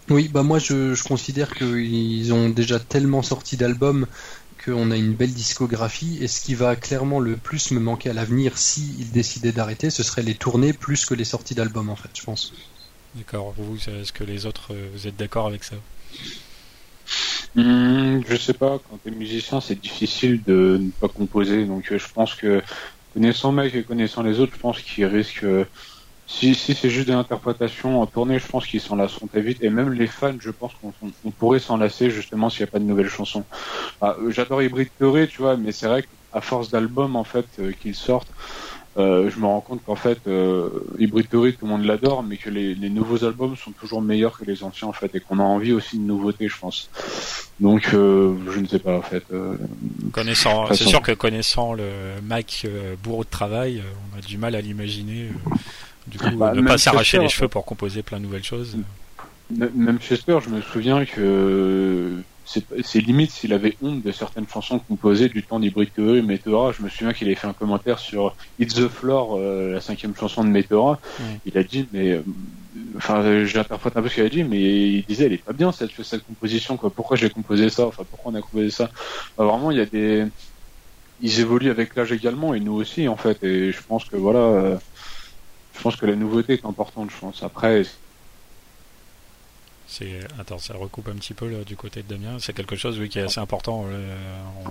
Oui, bah moi je, considère qu'ils ont déjà tellement sorti d'albums qu'on a une belle discographie et ce qui va clairement le plus me manquer à l'avenir s'ils décidaient d'arrêter, ce serait les tournées plus que les sorties d'albums en fait, je pense. D'accord, vous, est-ce que les autres, euh, vous êtes d'accord avec ça? Hmm, je sais pas, quand t'es musicien, c'est difficile de ne pas composer. Donc euh, je pense que connaissant Mike et connaissant les autres, je pense qu'ils risquent. Euh, si, si c'est juste des interprétations en tournée, je pense qu'ils s'en lasseront très vite. Et même les fans, je pense qu'on pourrait s'en lasser justement s'il n'y a pas de nouvelles chansons. Euh, j'adore Hybrid Theory, tu vois, mais c'est vrai qu'à force d'albums en fait qu'ils sortent, euh, je me rends compte qu'en fait, euh, Hybrid Theory, tout le monde l'adore, mais que les, les, nouveaux albums sont toujours meilleurs que les anciens, en fait, et qu'on a envie aussi de nouveautés, je pense. Donc, euh, je ne sais pas, en fait. Euh, c'est sûr que connaissant le Mac bourreau de travail, on a du mal à l'imaginer. du coup, bah, ne pas s'arracher les cheveux pour composer plein de nouvelles choses. Même Chester, je me souviens que c'est limite s'il avait honte de certaines chansons composées du temps d'hybride que et Meteora. Je me souviens qu'il avait fait un commentaire sur It's the Floor, euh, la cinquième chanson de Meteora. Il a dit, mais euh, enfin, j'interprète un peu ce qu'il a dit, mais il disait, elle est pas bien cette, cette composition, quoi. Pourquoi j'ai composé ça? Enfin, pourquoi on a composé ça? Vraiment, il y a des, ils évoluent avec l'âge également, et nous aussi, en fait. Et je pense que voilà, euh, je pense que la nouveauté est importante. Je pense. Après, c'est attends, ça recoupe un petit peu là, du côté de Damien. C'est quelque chose oui, qui est assez important. Euh,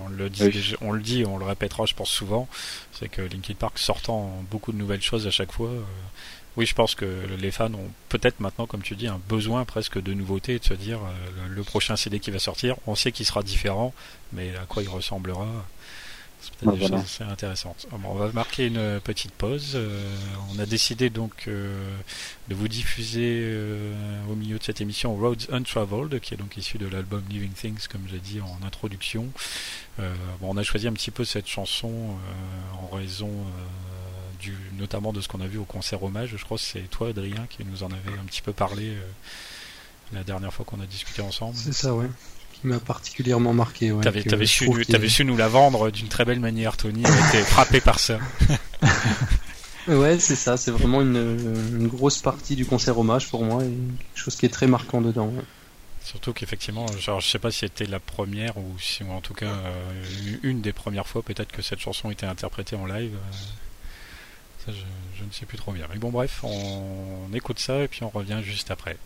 on le dit, on le dit, on le répétera, je pense souvent. C'est que Linkin Park sortant beaucoup de nouvelles choses à chaque fois. Euh, oui, je pense que les fans ont peut-être maintenant, comme tu dis, un besoin presque de nouveauté, de se dire euh, le, prochain CD qui va sortir, on sait qu'il sera différent, mais à quoi il ressemblera c'est peut-être intéressant. on va marquer une petite pause. Euh, on a décidé donc euh, de vous diffuser euh, au milieu de cette émission Roads Untraveled, qui est donc issu de l'album Living Things, comme j'ai dit en introduction. on a choisi un petit peu cette chanson en raison du, notamment de ce qu'on a vu au concert hommage. Je crois que c'est toi, Adrien, qui nous en avait un petit peu parlé la dernière fois qu'on a discuté ensemble. C'est ça, ouais m'a particulièrement marqué. Ouais, t'avais, su, su, nous la vendre d'une très belle manière, Tony. été frappé par ça. ouais, c'est ça. C'est vraiment une, grosse partie du concert hommage pour moi et quelque chose qui est très marquant dedans. Surtout qu'effectivement, genre, je sais pas si c'était la première ou si, en tout cas, euh, une des premières fois peut-être que cette chanson était interprétée en live. Euh, ça, je, je, ne sais plus trop bien. Mais bon, bref, on écoute ça et puis on revient juste après.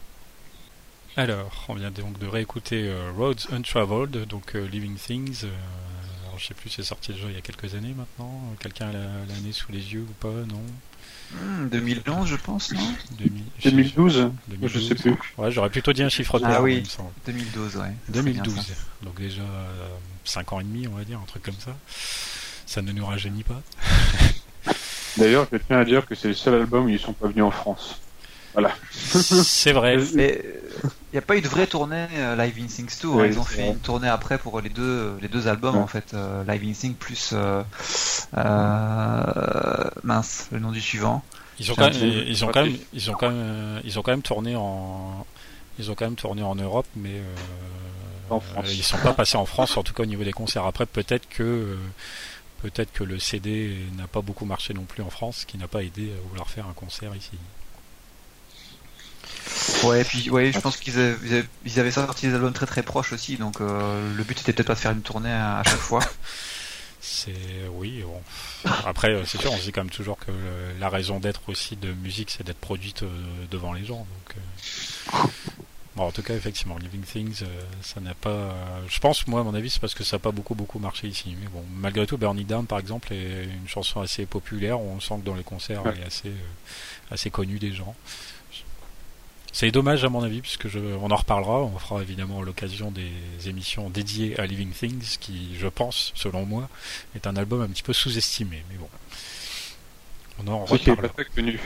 Alors, on vient donc de réécouter euh, Roads Untraveled, donc euh, Living Things. Euh, alors, je sais plus, c'est sorti déjà il y a quelques années maintenant. Quelqu'un a l'année sous les yeux ou pas, non? 2011, hmm, je pense, non? 2012, Je sais plus. Ouais, j'aurais plutôt dit un chiffre de Ah oui, 2012, ouais. 2012. Donc déjà 5 ans et demi, on va dire, un truc comme ça. Ça ne nous rajeunit pas. D'ailleurs, je tiens à dire que c'est le seul album où ils sont pas venus en France. Voilà. C'est vrai. Mais n'y a pas eu de vraie tournée euh, Live in Sync 2. Hein. ils ont fait une tournée après pour les deux, les deux albums en fait. Euh, Live in Sync plus euh, mince, le nom du suivant. Ils ont, quand même, ils ont quand même, ils ont quand même, ils ont quand même tourné en, ils ont quand même tourné en Europe, mais en France. ils sont pas passés en France, en tout cas au niveau des concerts. Après, peut-être que peut-être que le CD n'a pas beaucoup marché non plus en France, ce qui n'a pas aidé à vouloir faire un concert ici. Ouais, puis ouais, je pense qu'ils avaient, ils avaient, sorti des albums très très proches aussi, donc euh, le but c'était peut-être pas de faire une tournée à, chaque fois. C'est oui. Bon. Après, euh, c'est sûr, on se dit quand même toujours que la raison d'être aussi de musique, c'est d'être produite euh, devant les gens. Donc, bon, en tout cas, effectivement, Living Things, ça n'a pas. je pense, moi, à mon avis, c'est parce que ça n'a pas beaucoup beaucoup marché ici. Mais bon, malgré tout, Burning Down, par exemple, est une chanson assez populaire. On sent que dans les concerts, elle est assez assez connue des gens. C'est dommage à mon avis, puisque je, on en reparlera. On fera évidemment l'occasion des émissions dédiées à Living Things, qui, je pense, selon moi, est un album un petit peu sous-estimé. Mais bon, on en reparlera. Il est pas connu.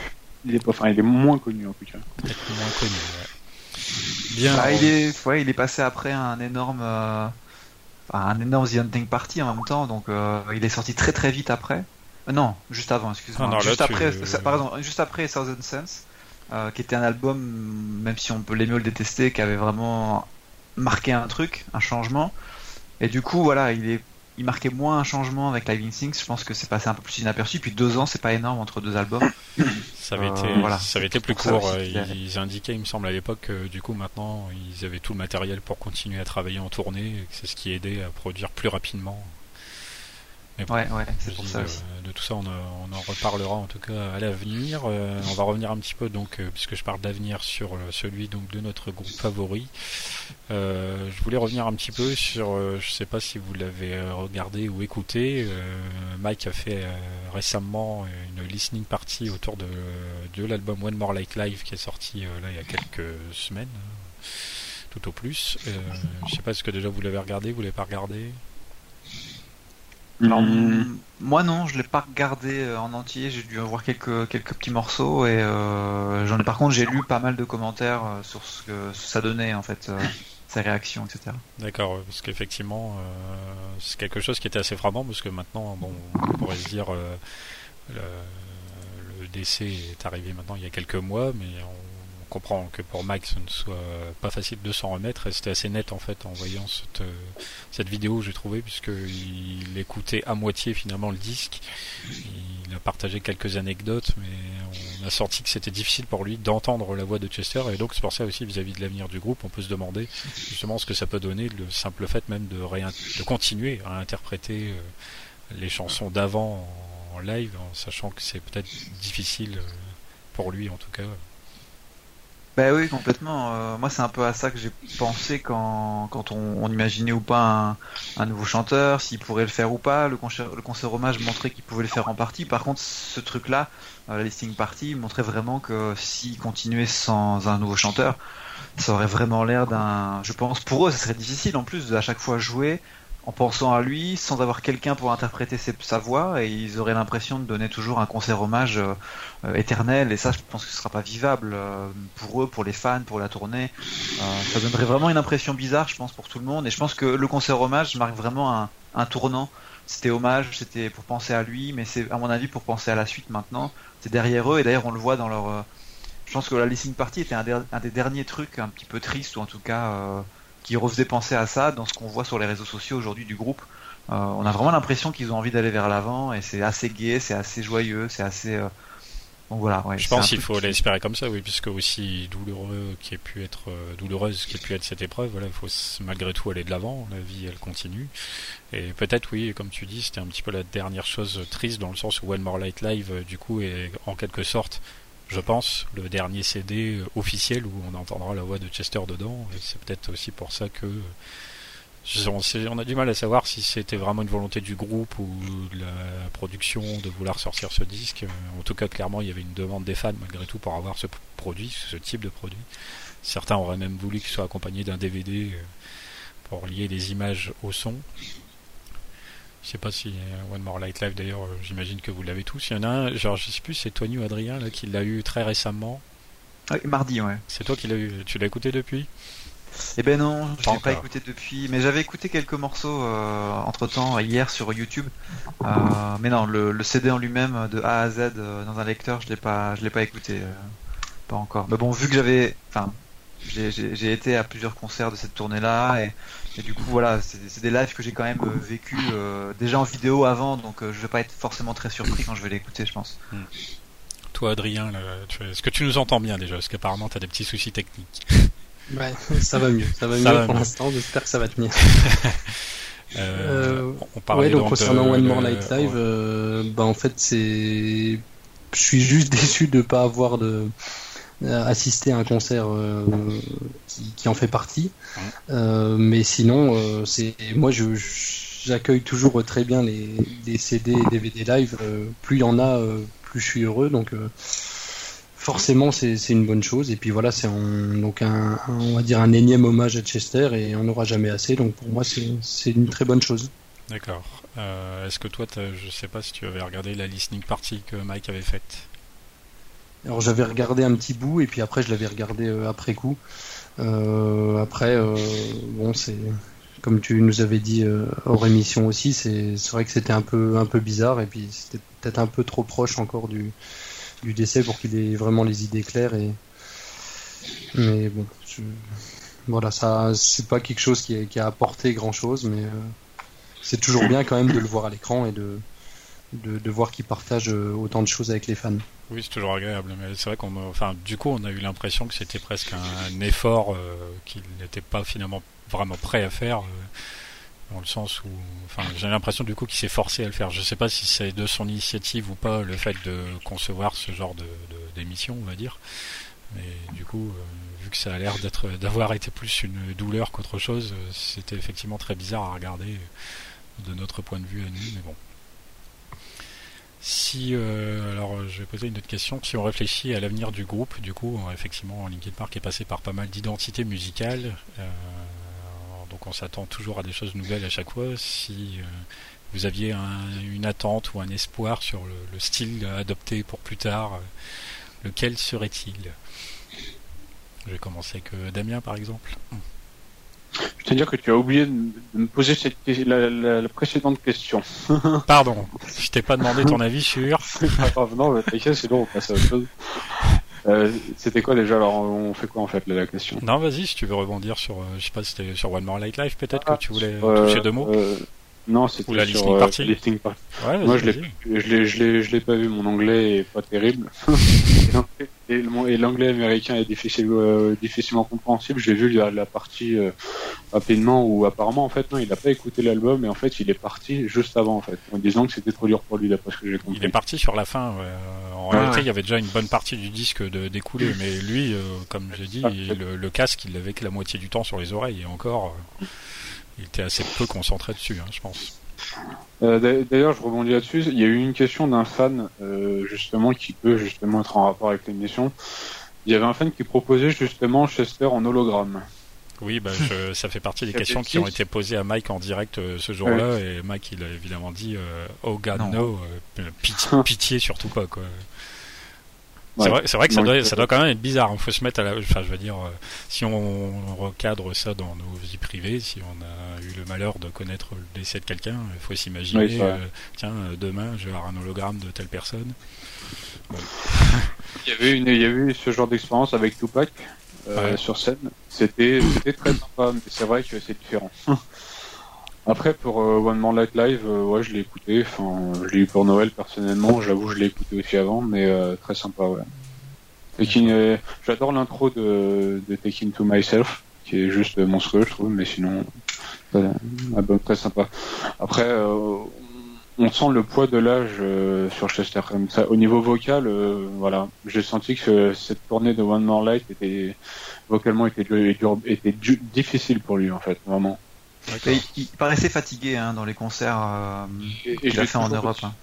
Il est, pas, enfin, il est moins connu en tout cas. Peut-être moins connu. Ouais. Bien. Bah, il est, ouais, il est passé après un énorme, euh, un énorme The Hunting Party en même temps, donc euh, il est sorti très très vite après. Euh, non, juste avant, excuse-moi. Ah, juste, après, pardon, juste après Thousand Sense. Euh, qui était un album, même si on peut l'aimer ou le détester, qui avait vraiment marqué un truc, un changement. Et du coup, voilà, il est il marquait moins un changement avec Live Things. Je pense que c'est passé un peu plus inaperçu. Puis deux ans, c'est pas énorme entre deux albums. Ça avait été, euh, voilà, ça avait été plus court. Ils, indiquaient, il me semble, à l'époque, que du coup, maintenant, ils avaient tout le matériel pour continuer à travailler en tournée. C'est ce qui aidait à produire plus rapidement ouais, ouais, c'est pour ça. De, tout ça, on, en reparlera en tout cas à l'avenir. Euh, on va revenir un petit peu, donc, euh, puisque je parle d'avenir, sur euh, celui donc de notre groupe favori. je voulais revenir un petit peu sur, je sais pas si vous l'avez regardé ou écouté. Mike a fait récemment une listening party autour de, de l'album One More Like Live qui est sorti là il y a quelques semaines tout au plus. je sais pas que déjà vous l'avez regardé, vous l'avez pas regardé? Hmm. moi non, je l'ai pas regardé euh, en entier. J'ai dû voir quelques quelques petits morceaux et euh, j'en ai. Par contre, j'ai lu pas mal de commentaires euh, sur ce que ça donnait en fait, ses réactions, etc. D'accord, parce qu'effectivement, c'est quelque chose qui était assez frappant parce que maintenant, bon, on pourrait se dire le, le, décès est arrivé maintenant il y a quelques mois, mais on comprend que pour Mike, ce ne soit pas facile de s'en remettre. Et c'était assez net en fait en voyant cette, cette vidéo, j'ai trouvé, puisqu'il écoutait à moitié finalement le disque. Il a partagé quelques anecdotes, mais on a senti que c'était difficile pour lui d'entendre la voix de Chester. Et donc c'est pour ça aussi vis-à-vis de l'avenir du groupe, on peut se demander justement ce que ça peut donner, le simple fait même de, continuer à interpréter les chansons d'avant en live, en sachant que c'est peut-être difficile euh, pour lui en tout cas. Bah oui, complètement. Euh, moi, c'est un peu à ça que j'ai pensé quand, quand on, imaginait ou pas un, nouveau chanteur, s'il pourrait le faire ou pas. Le concert, le concert hommage montrait qu'il pouvait le faire en partie. Par contre, ce truc-là, euh, la listing party, montrait vraiment que s'il continuait sans un nouveau chanteur, ça aurait vraiment l'air d'un. Je pense pour eux, ça serait difficile en plus de à chaque fois jouer en pensant à lui, sans avoir quelqu'un pour interpréter sa voix, et ils auraient l'impression de donner toujours un concert hommage euh, euh, éternel, et ça, je pense que ce sera pas vivable euh, pour eux, pour les fans, pour la tournée. ça donnerait vraiment une impression bizarre, je pense, pour tout le monde, et je pense que le concert hommage marque vraiment un, tournant. C'était hommage, c'était pour penser à lui, mais c'est à mon avis pour penser à la suite maintenant. C'est derrière eux, et d'ailleurs on le voit dans leur. je pense que la listening party était un, un, des derniers trucs un petit peu tristes, ou en tout cas qui refaisait penser à ça dans ce qu'on voit sur les réseaux sociaux aujourd'hui du groupe. Euh, on a vraiment l'impression qu'ils ont envie d'aller vers l'avant et c'est assez gai, c'est assez joyeux, c'est assez. Euh, donc voilà. je pense qu'il faut l'espérer comme ça, oui, puisque aussi douloureux qui ait pu être euh, douloureuse qui ait pu être cette épreuve, voilà, il faut malgré tout aller de l'avant. La vie, elle continue. Et peut-être, oui, comme tu dis, c'était un petit peu la dernière chose triste dans le sens où One More Light Live, du coup, est en quelque sorte je pense, le dernier CD officiel où on entendra la voix de Chester dedans. C'est peut-être aussi pour ça que on, a du mal à savoir si c'était vraiment une volonté du groupe ou de la production de vouloir sortir ce disque. En tout cas, clairement, il y avait une demande des fans malgré tout pour avoir ce produit, ce type de produit. Certains auraient même voulu qu'il soit accompagné d'un DVD euh, pour lier les images au son. Je sais pas si euh, One More Light Live d'ailleurs, euh, j'imagine que vous l'avez tous. Il y en a un, genre je sais plus, c'est Tony ou Adrien là, qui l'a eu très récemment. Oui, mardi, ouais. C'est toi qui l'as eu. Tu l'as écouté depuis? Eh ben non, je l'ai pas écouté depuis. Mais j'avais écouté quelques morceaux euh, entre temps hier sur YouTube. mais non, le, CD en lui-même de A à Z dans un lecteur, je l'ai pas, je l'ai pas écouté, pas encore. Mais bon, vu que j'avais, enfin, j'ai été à plusieurs concerts de cette tournée-là et, du coup voilà, c'est des lives que j'ai quand même euh, vécu euh, déjà en vidéo avant, donc euh, je vais pas être forcément très surpris quand je vais l'écouter, je pense. Hmm. Toi, Adrien, est-ce que tu nous entends bien déjà? Parce qu'apparemment, tu as des petits soucis techniques. Ouais, ça va mieux, ça va mieux pour l'instant. J'espère que ça va tenir. on parlait donc, concernant One More Night Live, bah en fait c'est, je suis juste déçu de pas avoir de euh, assister à un concert euh, qui, en fait partie. Euh, mais sinon, c'est moi je j'accueille toujours très bien les, CD et DVD live. plus il y en a, plus je suis heureux. Donc forcément c'est une bonne chose. Et puis voilà, c'est donc un, on va dire un énième hommage à Chester et on n'aura jamais assez. Donc pour moi c'est une très bonne chose. D'accord. Est-ce que toi, je sais pas si tu avais regardé la listening party que Mike avait faite alors j'avais regardé un petit bout et puis après je l'avais regardé euh, après coup. Euh, après, euh, bon, c'est comme tu nous avais dit hors émission aussi, c'est vrai que c'était un peu un peu bizarre et puis c'était peut-être un peu trop proche encore du du décès pour qu'il ait vraiment les idées claires et mais bon, voilà, ça c'est pas quelque chose qui, qui, a apporté grand chose, mais c'est toujours bien quand même de le voir à l'écran et de de, voir qu'il partage autant de choses avec les fans. Oui, c'est toujours agréable, mais c'est vrai qu'on, enfin, du coup, on a eu l'impression que c'était presque un, effort euh, qu'il n'était pas finalement vraiment prêt à faire, euh, dans le sens où, enfin, j'ai l'impression du coup qu'il s'est forcé à le faire. Je sais pas si c'est de son initiative ou pas le fait de concevoir ce genre de, d'émission, on va dire, mais du coup, vu que ça a l'air d'être, d'avoir été plus une douleur qu'autre chose, c'était effectivement très bizarre à regarder de notre point de vue à nous, mais bon. Si, euh, alors je vais poser une autre question. Si on réfléchit à l'avenir du groupe, du coup, effectivement, Linkin Park est passé par pas mal d'identités musicales, euh, donc on s'attend toujours à des choses nouvelles à chaque fois. Si euh, vous aviez une attente ou un espoir sur le, style adopté pour plus tard, lequel serait-il? Je vais commencer avec Damien, par exemple. Je dire que tu as oublié de me poser cette, la, précédente question. Pardon, je t'ai pas demandé ton avis sur. c'est pas grave, non, c'est long, on passe à autre chose. Euh, c'était quoi déjà Alors, on fait quoi en fait là, la question? Non, vas-y, si tu veux rebondir sur, euh, je sais pas, c'était sur One More Light Life peut-être Ah, que tu voulais euh, toucher deux mots. euh, Non, c'était la sur euh, party. la listening party. Ouais, Moi, je l'ai, je l'ai, je l'ai pas vu. Mon anglais est pas terrible. et, le- et l'anglais américain est difficile, euh, difficilement compréhensible. J'ai vu la, la partie euh, rapidement où apparemment, en fait, non, il a pas écouté l'album et en fait, il est parti juste avant, en fait, en disant que c'était trop dur pour lui, d'après ce que j'ai compris. Il est parti sur la fin. ouais. En réalité, ouais. il y avait déjà une bonne partie du disque de d'écoulé, mais lui, euh, comme j'ai dit, Ah, il- le, le casque, il l'avait que la moitié du temps sur les oreilles, et encore, euh, il était assez peu concentré dessus, hein, je pense. Euh, d'a- D'ailleurs, je rebondis là-dessus. Il y a eu une question d'un fan, euh, justement, qui peut justement être en rapport avec l'émission. Il y avait un fan qui proposait justement Chester en hologramme. Oui, bah, je- ça fait partie des questions qui ont été posées à Mike en direct euh, ce jour-là, et Mike, il a évidemment dit euh, Oh God, Non. no, euh, pitié, pitié surtout pas, quoi. C'est vrai, c'est vrai que ça doit, ça doit quand même être bizarre. Il faut se mettre à la. Enfin, je veux dire, euh, si on recadre ça dans nos vies privées, si on a eu le malheur de connaître le décès de quelqu'un, il faut s'imaginer, Oui, euh, tiens, euh, demain, je vais avoir un hologramme de telle personne. Il y avait une, il y avait eu ce genre d'expérience avec Tupac euh, Ouais. sur scène. C'était très sympa, mais c'est vrai que c'est différent. Après, pour euh, One More Light Live, euh, ouais, je l'ai écouté. Enfin, je l'ai eu pour Noël personnellement. J'avoue, je l'ai écouté aussi avant, mais euh, très sympa, ouais. Taking, j'adore l'intro de, de Taking to Myself, qui est juste monstrueux, je trouve, mais sinon, un album très sympa. Après, on sent le poids de l'âge sur Chester comme ça. Au niveau vocal, voilà, j'ai senti que cette tournée de One More Light était vocalement était, dur- dur- était du- difficile pour lui en fait, vraiment. Et il, paraissait fatigué hein, dans les concerts euh, qu'il a fait en Europe. dit- hein.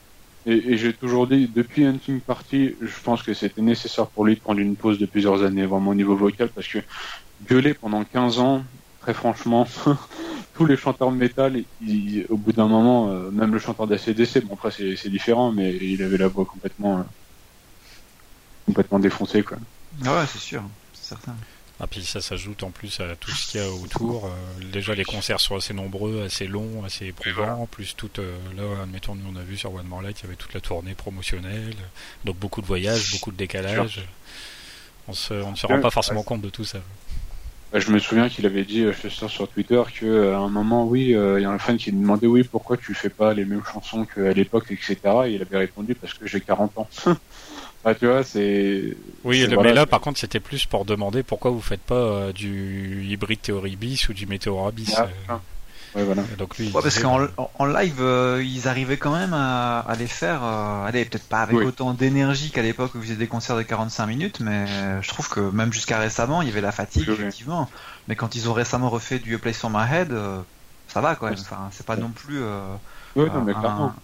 Et, et j'ai toujours dit, depuis Hunting Party, je pense que c'était nécessaire pour lui de prendre une pause de plusieurs années, vraiment au niveau vocal, parce que gueuler pendant 15 ans, très franchement, tous les chanteurs de métal, ils- au bout d'un moment, euh, même le chanteur d'ACDC, bon après c'est c'est différent, mais il avait la voix complètement, euh, complètement défoncée, quoi. Ah ouais, c'est sûr, c'est certain. Ah, puis ça s'ajoute en plus à tout ce qu'il y a autour. Euh, déjà, les concerts sont assez nombreux, assez longs, assez éprouvants. En plus, tout, euh, là, admettons, nous, on a vu sur One More Light, il y avait toute la tournée promotionnelle. Donc, beaucoup de voyages, beaucoup de décalage. On, se, on ne se rend pas forcément compte de tout ça. Bah, je me souviens qu'il avait dit, euh, Chester, sur Twitter, que euh, à un moment, oui, euh, il y a un fan qui lui demandait, oui, pourquoi tu fais pas les mêmes chansons qu'à l'époque, etc. Et il avait répondu, parce que j'ai 40 ans. tu vois, c'est... Oui, c'est- le- voilà, mais là, c'est- par contre, c'était plus pour demander pourquoi vous faites pas euh, du hybride théorie bis ou du météora bis. Ah, euh. Ouais, voilà. Donc lui, il Ouais, parce qu'en en- en live, euh, ils arrivaient quand même à, à les faire. euh, allez, peut-être pas avec Oui. autant d'énergie qu'à l'époque où ils faisaient des concerts de 45 minutes, mais euh, je trouve que même jusqu'à récemment, il y avait la fatigue, Oui, oui. effectivement. Mais quand ils ont récemment refait du Place for My Head, euh, ça va quand même. Enfin, c'est pas non plus euh, non, mais un, clairement.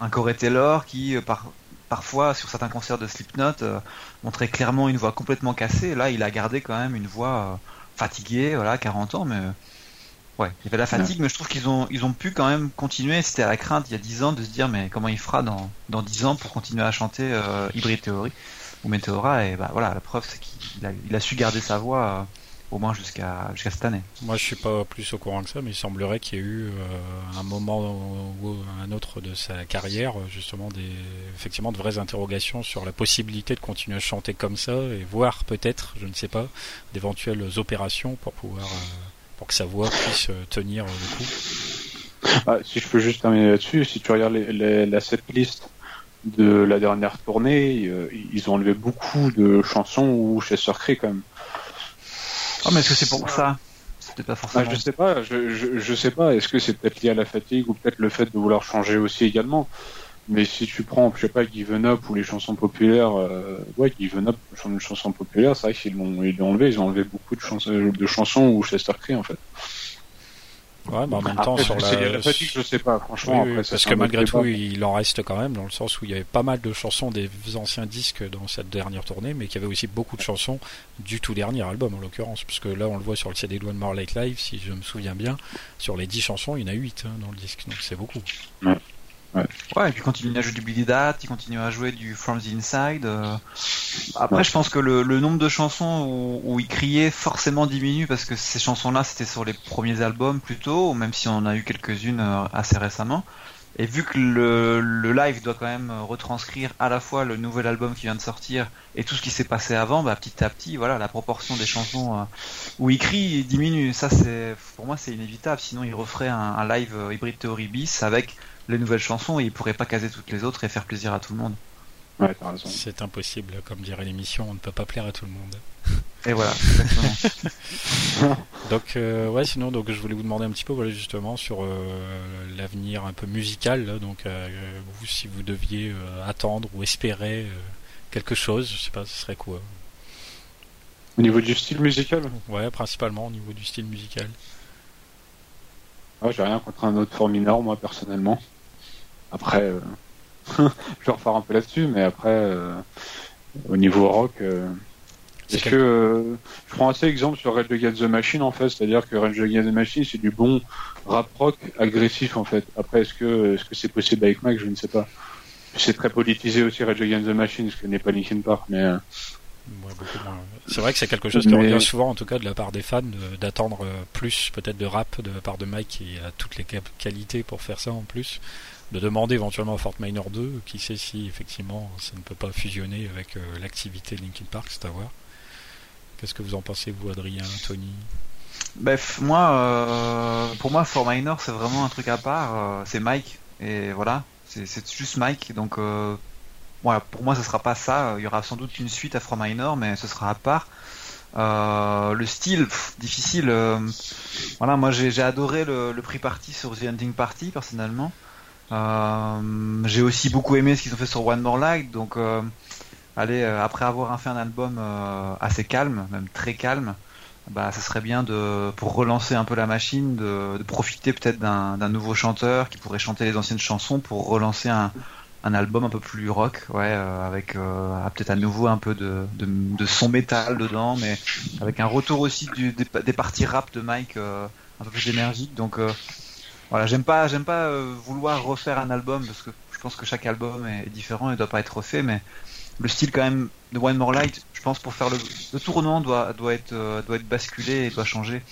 un Corey Taylor qui, euh, par, parfois, sur certains concerts de Slipknot, euh, montrait clairement une voix complètement cassée. Là, il a gardé quand même une voix euh, fatiguée, voilà, 40 ans, mais ouais, il y avait la fatigue, mais je trouve qu'ils ont, ils ont pu quand même continuer. C'était à la crainte il y a 10 ans de se dire, mais comment il fera dans, dans 10 ans pour continuer à chanter euh, Hybrid Theory ou Meteora, et bah voilà, la preuve c'est qu'il a, il a su garder sa voix euh, au moins jusqu'à jusqu'à cette année. Moi, je suis pas plus au courant que ça, mais il semblerait qu'il y ait eu euh, un moment ou un autre de sa carrière, justement, des, effectivement, de vraies interrogations sur la possibilité de continuer à chanter comme ça et voir peut-être, je ne sais pas, d'éventuelles opérations pour pouvoir, euh, pour que sa voix puisse euh, tenir euh, le coup. Ah, si je peux juste terminer là-dessus, si tu regardes les, les- la setlist de la dernière tournée, euh, ils ont enlevé beaucoup de chansons où Chester crie quand même. Oh, mais est-ce que c'est pour ça? C'était pas Ah, forcément. je sais pas, je, je, je sais pas. Est-ce que c'est peut-être lié à la fatigue ou peut-être le fait de vouloir changer aussi également? Mais si tu prends, je sais pas, Given Up ou les chansons populaires, euh, ouais, Given Up, une chanson populaire, c'est vrai qu'ils l'ont, ils l'ont enlevé, ils ont enlevé beaucoup de chansons, de chansons où Chester crie en fait. Ouais, mais en même temps, Après, sur la, la fatigue, je sais pas, franchement. Oui, après, parce que malgré tout, il en reste quand même, dans le sens où il y avait pas mal de chansons des anciens disques dans cette dernière tournée, mais qu'il y avait aussi beaucoup de chansons du tout dernier album, en l'occurrence. Parce que là, on le voit sur le CD de One More Late Live, si je me souviens bien, sur les 10 chansons, il y en a 8 hein, dans le disque, donc c'est beaucoup. Ouais, et puis il continue à jouer du Billy That, il continue à jouer du From the Inside. euh. Après, je pense que le, le nombre de chansons où, où il criait forcément diminue parce que ces chansons-là, c'était sur les premiers albums plutôt, même si on en a eu quelques-unes euh, assez récemment. Et vu que le, live doit quand même retranscrire à la fois le nouvel album qui vient de sortir et tout ce qui s'est passé avant, bah, petit à petit, voilà, la proportion des chansons euh, où il crie diminue. Ça, c'est pour moi, c'est inévitable. Sinon, il referait un, live euh, Hybrid Theory bis avec les nouvelles chansons et il pourrait pas caser toutes les autres et faire plaisir à tout le monde. Ouais. C'est impossible, comme dirait l'émission, on ne peut pas plaire à tout le monde. Et voilà, donc euh, ouais, sinon donc je voulais vous demander un petit peu voilà justement sur euh, l'avenir un peu musical. donc euh, vous si vous deviez attendre ou espérer quelque chose, je sais pas, ce serait quoi? Au niveau du style musical? Ouais, principalement au niveau du style musical. Ah, j'ai rien contre un autre fort mineur moi personnellement. Après, je vais refaire un peu là-dessus, mais après au niveau rock. Est-ce que euh, je prends assez exemple sur Rage Against the Machine en fait, c'est-à-dire que Rage Against the Machine c'est du bon rap rock agressif en fait. Après est-ce que est-ce que c'est possible avec Mac, je ne sais pas. C'est très politisé aussi Rage Against the Machine, ce que n'est pas Linkin Park, mais euh, c'est vrai que c'est quelque chose qui revient souvent, en tout cas, de la part des fans, d'attendre euh, plus peut-être de rap de la part de Mike qui a toutes les qualités pour faire ça en plus. De demander éventuellement à Fort Minor 2, qui sait si effectivement ça ne peut pas fusionner avec l'activité Linkin Park, c'est à voir. Qu'est-ce que vous en pensez, vous, Adrien, Tony? Bref, moi, euh, pour moi, For Minor, c'est vraiment un truc à part. Euh, c'est Mike, et voilà, c'est juste Mike. Donc, euh, pour moi, ce sera pas ça. Il y aura sans doute une suite à For Minor, mais ce sera à part. le style, difficile. voilà, moi, j'ai adoré le, prix party sur The Ending Party, personnellement. J'ai aussi beaucoup aimé ce qu'ils ont fait sur One More Light, donc allez, euh, après avoir fait un album euh, assez calme, même très calme, bah, ça serait bien de, pour relancer un peu la machine, de, profiter peut-être d'un nouveau chanteur qui pourrait chanter les anciennes chansons pour relancer un, un album un peu plus rock, ouais, euh, avec peut-être à nouveau un peu de, de, son métal dedans, mais avec un retour aussi du, des, parties rap de Mike un peu plus énergique. Donc voilà, j'aime pas, j'aime pas vouloir refaire un album parce que je pense que chaque album est différent et doit pas être refait, mais le style quand même de One More Light, je pense pour faire le, le tournant doit, doit, être, euh, doit être basculé et doit changer.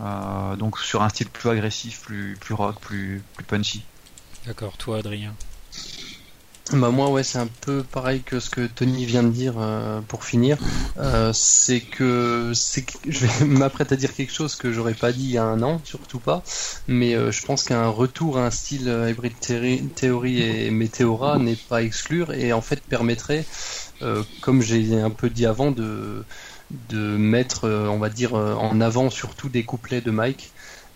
Euh, donc sur un style plus agressif, plus, plus rock, plus, plus punchy. D'accord, toi Adrien? Bah moi ouais c'est un peu pareil que ce que Tony vient de dire euh, pour finir. Euh, c'est que c'est je vais m'apprêter à dire quelque chose que j'aurais pas dit il y a un an, surtout pas. Mais euh, je pense qu'un retour à un style Hybrid Theory et Meteora n'est pas exclure et en fait permettrait, comme j'ai un peu dit avant, de de mettre, on va dire, en avant surtout des couplets de Mike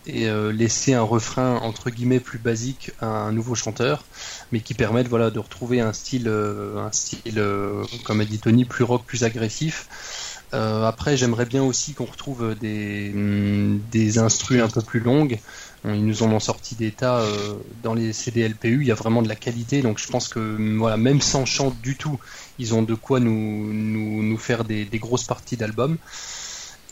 et euh, laisser un refrain entre guillemets plus basique à un nouveau chanteur, mais qui permettent voilà de retrouver un style, euh, un style euh, comme a dit Tony, plus rock, plus agressif. après, j'aimerais bien aussi qu'on retrouve des mm, des instrus un peu plus longues. Ils nous en ont sorti des tas dans les CDLPU. Il y a vraiment de la qualité, donc je pense que mm, voilà, même sans chant du tout, ils ont de quoi nous nous, nous faire des, des grosses parties d'albums.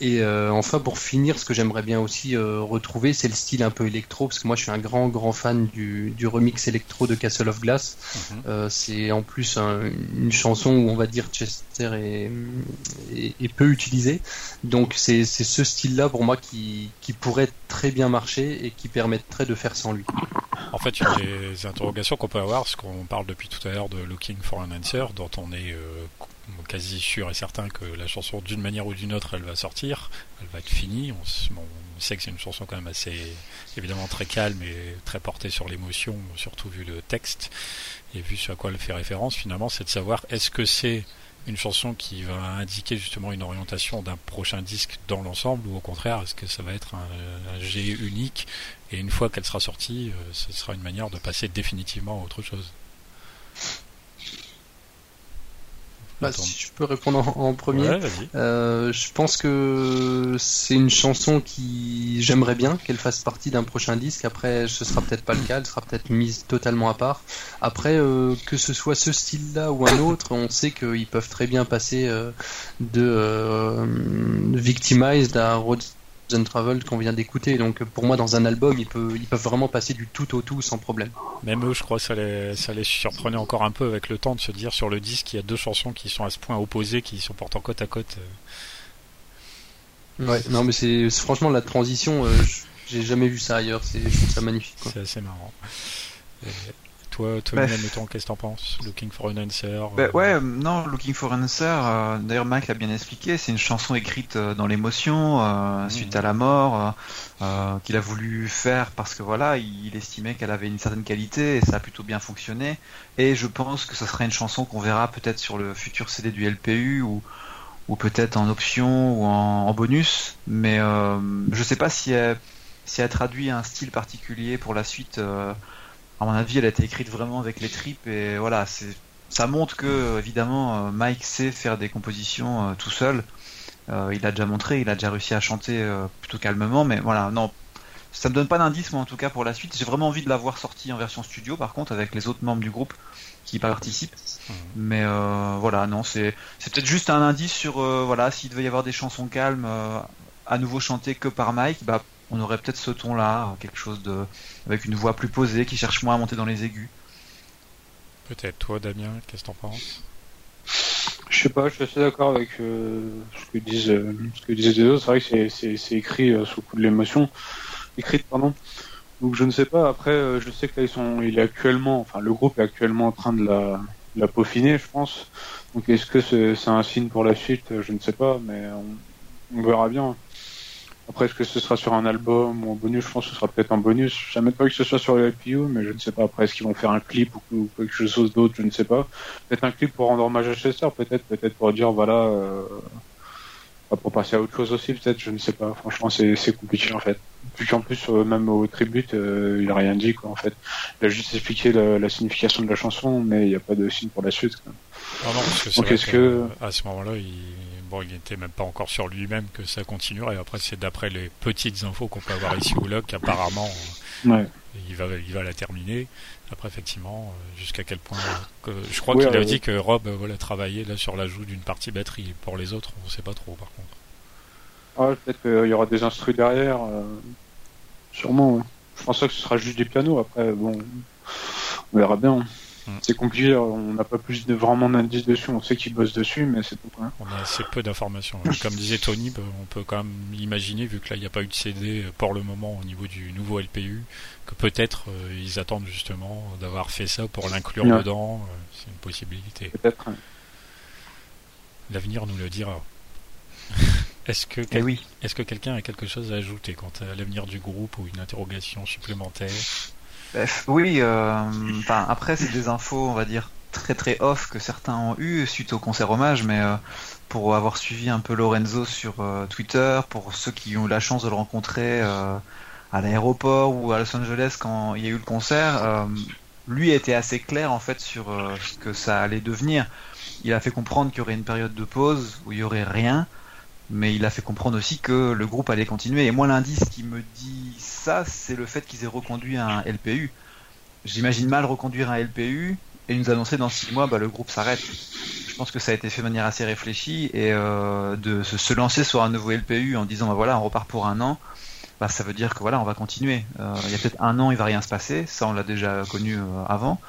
Et euh, enfin, pour finir, ce que j'aimerais bien aussi euh, retrouver, c'est le style un peu électro, parce que moi je suis un grand grand fan du, du remix électro de Castle of Glass. Mhm. euh, c'est en plus une chanson où on va dire Chester est, est, peu utilisé. Donc c'est ce style-là pour moi qui, qui pourrait très bien marcher et qui permettrait de faire sans lui. En fait, il y a des interrogations qu'on peut avoir, parce qu'on parle depuis tout à l'heure de Looking for an Answer, dont on est quasi sûr et certain que la chanson, d'une manière ou d'une autre, elle va sortir, elle va être finie. On, sait que c'est une chanson quand même assez, évidemment très calme et très portée sur l'émotion, surtout vu le texte et vu ce à quoi elle fait référence. Finalement, c'est de savoir est-ce que c'est une chanson qui va indiquer justement une orientation d'un prochain disque dans l'ensemble ou au contraire est-ce que ça va être un, un G unique et une fois qu'elle sera sortie euh, ce sera une manière de passer définitivement à autre chose? Bah, si je peux répondre en, premier, euh, je pense que c'est une chanson qui j'aimerais bien qu'elle fasse partie d'un prochain disque. Après, ce sera peut-être pas le cas, elle sera peut-être mise totalement à part. Après, euh, que ce soit ce style-là ou un autre, on sait qu'ils peuvent très bien passer euh, de euh, Victimized à Road Travel qu'on vient d'écouter. Donc pour moi, dans un album, ils peuvent, ils peuvent vraiment passer du tout au tout sans problème. Même eux, je crois ça les, ça les surprenait encore un peu avec le temps de se dire sur le disque, il y a deux chansons qui sont à ce point opposées, qui sont pourtant côte à côte. Ouais, non, mais c'est franchement la transition, euh, j'ai jamais vu ça ailleurs, c'est ça magnifique. C'est assez marrant. Toi, toi, mettons, qu'est-ce que t'en penses? Looking for an answer bah, Ouais, non, Looking for an answer, euh, d'ailleurs Mike l'a bien expliqué, c'est une chanson écrite euh, dans l'émotion, euh, mmh. suite à la mort, qu'il a voulu faire parce que voilà, il, estimait qu'elle avait une certaine qualité et ça a plutôt bien fonctionné. Et je pense que ce sera une chanson qu'on verra peut-être sur le futur CD du LPU ou, ou peut-être en option ou en, bonus, mais je sais pas si elle, si elle traduit un style particulier pour la suite à mon avis, elle a été écrite vraiment avec les tripes et voilà, c'est ça montre que évidemment euh, Mike sait faire des compositions euh, tout seul. Euh, il a déjà montré, il a déjà réussi à chanter plutôt calmement, mais voilà, non, ça me donne pas d'indice moi en tout cas pour la suite. J'ai vraiment envie de la voir sortie en version studio par contre avec les autres membres du groupe qui participent. Mmh. Mais voilà, non, c'est c'est peut-être juste un indice sur voilà s'il devait y avoir des chansons calmes à nouveau chantées que par Mike, bah on aurait peut-être ce ton-là, quelque chose de avec une voix plus posée qui cherche moins à monter dans les aigus. Peut-être toi, Damien, qu'est-ce que t'en penses? Je sais pas, je suis assez d'accord avec euh, ce que disent euh, ce que disaient les autres. C'est vrai que c'est écrit euh, sous le coup de l'émotion, écrite pardon. Donc je ne sais pas. Après, je sais que là ils sont, il est actuellement, enfin le groupe est actuellement en train de la, la peaufiner, je pense. Donc est-ce que c'est un signe pour la suite? Je ne sais pas, mais on verra bien. Après, est-ce que ce sera sur un album ou un bonus? Je pense que ce sera peut-être un bonus. Je ne pas que ce soit sur le IPU, mais je ne sais pas. Après, est-ce qu'ils vont faire un clip ou quelque chose d'autre? Je ne sais pas. Peut-être un clip pour rendre hommage à Chester, peut-être, peut-être pour dire voilà, euh, pour passer à autre chose aussi, peut-être. Je ne sais pas. Franchement, c'est compliqué en fait. Puis qu'en plus, euh, même au tribute, euh, il a rien dit quoi en fait. Il a juste expliqué la, signification de la chanson, mais il n'y a pas de signe pour la suite. Quoi. Non, non, parce que Donc, est-ce que... à ce moment-là, il bon, il n'était même pas encore sur lui-même que ça continuerait. Après, c'est d'après les petites infos qu'on peut avoir ici ou là qu'apparemment euh, il, va, il va la terminer. Après, effectivement, euh, jusqu'à quel point. je crois qu'il a dit que Rob euh, voilà, travaillait là sur l'ajout d'une partie batterie. Pour les autres, on ne sait pas trop par contre. Ah, peut-être qu'il y aura des instruments derrière. sûrement. Je pense que ce sera juste du piano. Après, bon, on verra bien. Mm. C'est compliqué, on n'a pas plus de vraiment d'indices dessus, on sait qu'ils bossent dessus, mais c'est tout. On a assez peu d'informations. Comme disait Tony, bah, on peut quand même imaginer, vu que là il n'y a pas eu de CD pour le moment au niveau du nouveau LPU, que peut-être euh, ils attendent justement d'avoir fait ça pour l'inclure dedans. Euh, c'est une possibilité. Peut-être. L'avenir nous le dira. Est-ce que, eh oui. que quelqu'un a quelque chose à ajouter quant à l'avenir du groupe ou une interrogation supplémentaire? Oui, euh, après c'est des infos, on va dire très très off que certains ont eu suite au concert hommage, mais euh, pour avoir suivi un peu Lorenzo sur euh, Twitter, pour ceux qui ont eu la chance de le rencontrer à l'aéroport ou à Los Angeles quand il y a eu le concert, lui était assez clair en fait sur ce que ça allait devenir. Il a fait comprendre qu'il y aurait une période de pause où il y aurait rien mais il a fait comprendre aussi que le groupe allait continuer. Et moi, l'indice qui me dit ça, c'est le fait qu'ils aient reconduit un LPU. J'imagine mal reconduire un LPU et nous annoncer dans six mois, bah, le groupe s'arrête. Je pense que ça a été fait de manière assez réfléchie et euh, de se, lancer sur un nouveau LPU en disant, bah, voilà, on repart pour un an. Bah, ça veut dire que voilà, on va continuer. Euh, il y a peut-être un an, il va rien se passer. Ça, on l'a déjà connu euh, avant.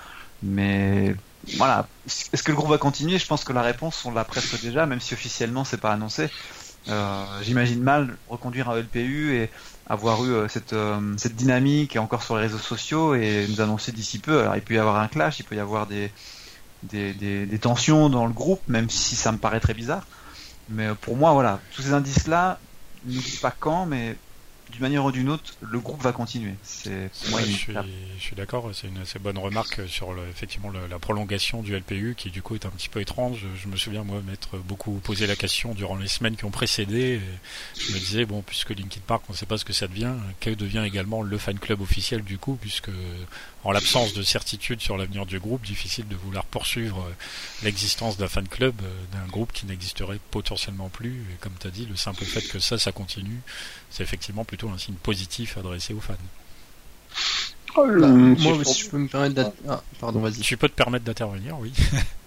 Mais voilà, est-ce que le groupe va continuer? Je pense que la réponse, on l'a presque déjà, même si officiellement c'est pas annoncé. Euh, j'imagine mal reconduire un LPU et avoir eu euh, cette, euh, cette dynamique encore sur les réseaux sociaux et nous annoncer d'ici peu. Alors il peut y avoir un clash, il peut y avoir des, des, des, tensions dans le groupe, même si ça me paraît très bizarre. Mais pour moi, voilà, tous ces indices-là ne disent pas quand, mais d'une manière ou d'une autre, le groupe va continuer. C'est moi, je, suis, je suis d'accord. C'est une assez bonne remarque sur le, effectivement la prolongation du LPU, qui du coup est un petit peu étrange. Je, me souviens moi m'être beaucoup posé la question durant les semaines qui ont précédé. je me disais bon, puisque Linkin Park, on ne sait pas ce que ça devient, quel devient également le fan club officiel du coup, puisque en l'absence de certitude sur l'avenir du groupe, difficile de vouloir poursuivre l'existence d'un fan club euh, d'un groupe qui n'existerait potentiellement plus. Et comme tu as dit, le simple fait que ça, ça continue, c'est effectivement plutôt un signe positif adressé aux fans. Oh moi, si je peux me permettre ah, pardon, vas-y. Tu peux te permettre d'intervenir, oui.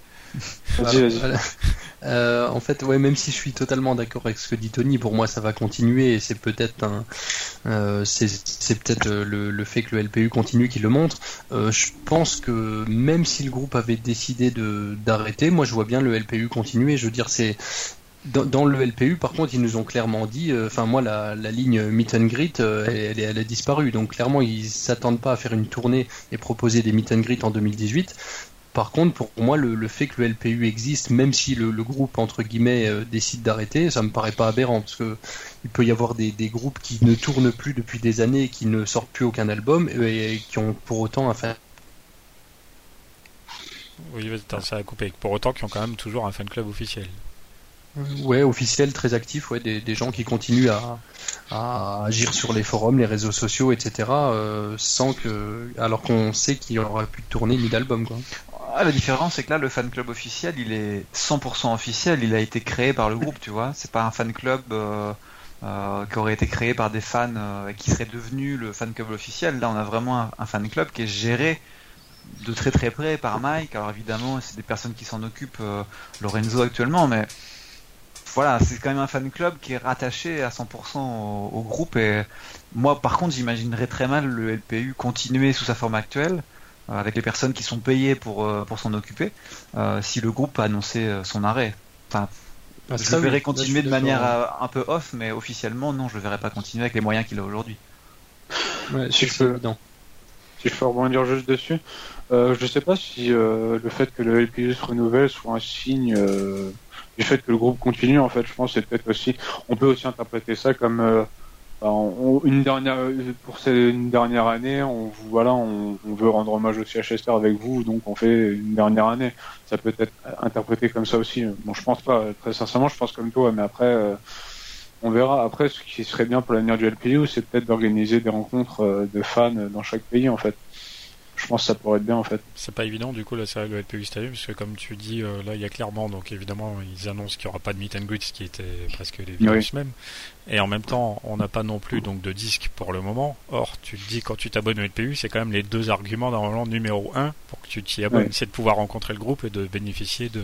Euh, en fait, ouais, même si je suis totalement d'accord avec ce que dit Tony, pour moi ça va continuer et c'est peut-être un, euh, c'est peut-être euh, le, fait que le LPU continue qui le montre. je pense que même si le groupe avait décidé de d'arrêter, moi je vois bien le LPU continuer. Je veux dire, c'est dans, le LPU, par contre, ils nous ont clairement dit, euh, enfin moi, la, ligne Meet and Greet, euh, elle, elle, a disparu. Donc clairement, ils s'attendent pas à faire une tournée et proposer des Meet and Greet en 2018. Par contre, pour moi, le, fait que le LPU existe, même si le, groupe entre guillemets euh, décide d'arrêter, ça me paraît pas aberrant parce que il peut y avoir des, groupes qui ne tournent plus depuis des années, qui ne sortent plus aucun album et, qui ont pour autant un fan. Oui, ça a coupé. Pour autant, qui ont quand même toujours un fan club officiel. Ouais, officiel, très actif, ouais, des, gens qui continuent à, agir sur les forums, les réseaux sociaux, etc. Euh, sans que, alors qu'on sait qu'il n'y aura plus de tournée ni d'album, quoi. Ah, la différence, c'est que là, le fan club officiel, il est 100% officiel. Il a été créé par le groupe, tu vois. C'est pas un fan club euh, euh, qui aurait été créé par des fans qui serait devenu le fan club officiel. Là, on a vraiment un, fan club qui est géré de très très près par Mike. Alors évidemment, c'est des personnes qui s'en occupent, Lorenzo actuellement, mais voilà, c'est quand même un fan club qui est rattaché à 100% au, groupe. Et moi, par contre, j'imaginerais très mal le LPU continuer sous sa forme actuelle, euh, avec les personnes qui sont payées pour, euh, pour s'en occuper, euh, si le groupe a annoncé son arrêt. Enfin, ah, je le verrais continuer de manière un peu off, mais officiellement, non, je le verrais pas continuer avec les moyens qu'il a aujourd'hui. si, je peux, si je peux rebondir juste dessus, je ne sais pas si le fait que le LPU se renouvelle soit un signe du fait que le groupe continue, en fait, je pense, c'est peut-être aussi, on peut aussi interpréter ça comme euh, une dernière, pour cette une dernière année, on voilà, on, veut rendre hommage aussi à Chester avec vous, donc on fait une dernière année. Ça peut être interprété comme ça aussi. Bon, je pense pas, très sincèrement, je pense comme toi, mais après. Euh, on verra. Après, ce qui serait bien pour l'avenir du LPU, c'est peut-être d'organiser des rencontres euh, de fans dans chaque pays, en fait je pense que ça pourrait être bien en fait. C'est pas évident du coup la série de LPU Stadium parce que comme tu dis euh, là il y a clairement donc évidemment ils annoncent qu'il n'y aura pas de meet and greet ce qui était presque les virus même et en même temps on n'a pas non plus donc de disque pour le moment. Or tu te dis quand tu t'abonnes au LPU c'est quand même les deux arguments normalement numéro un pour que tu t'y abonnes c'est de pouvoir rencontrer le groupe et de bénéficier de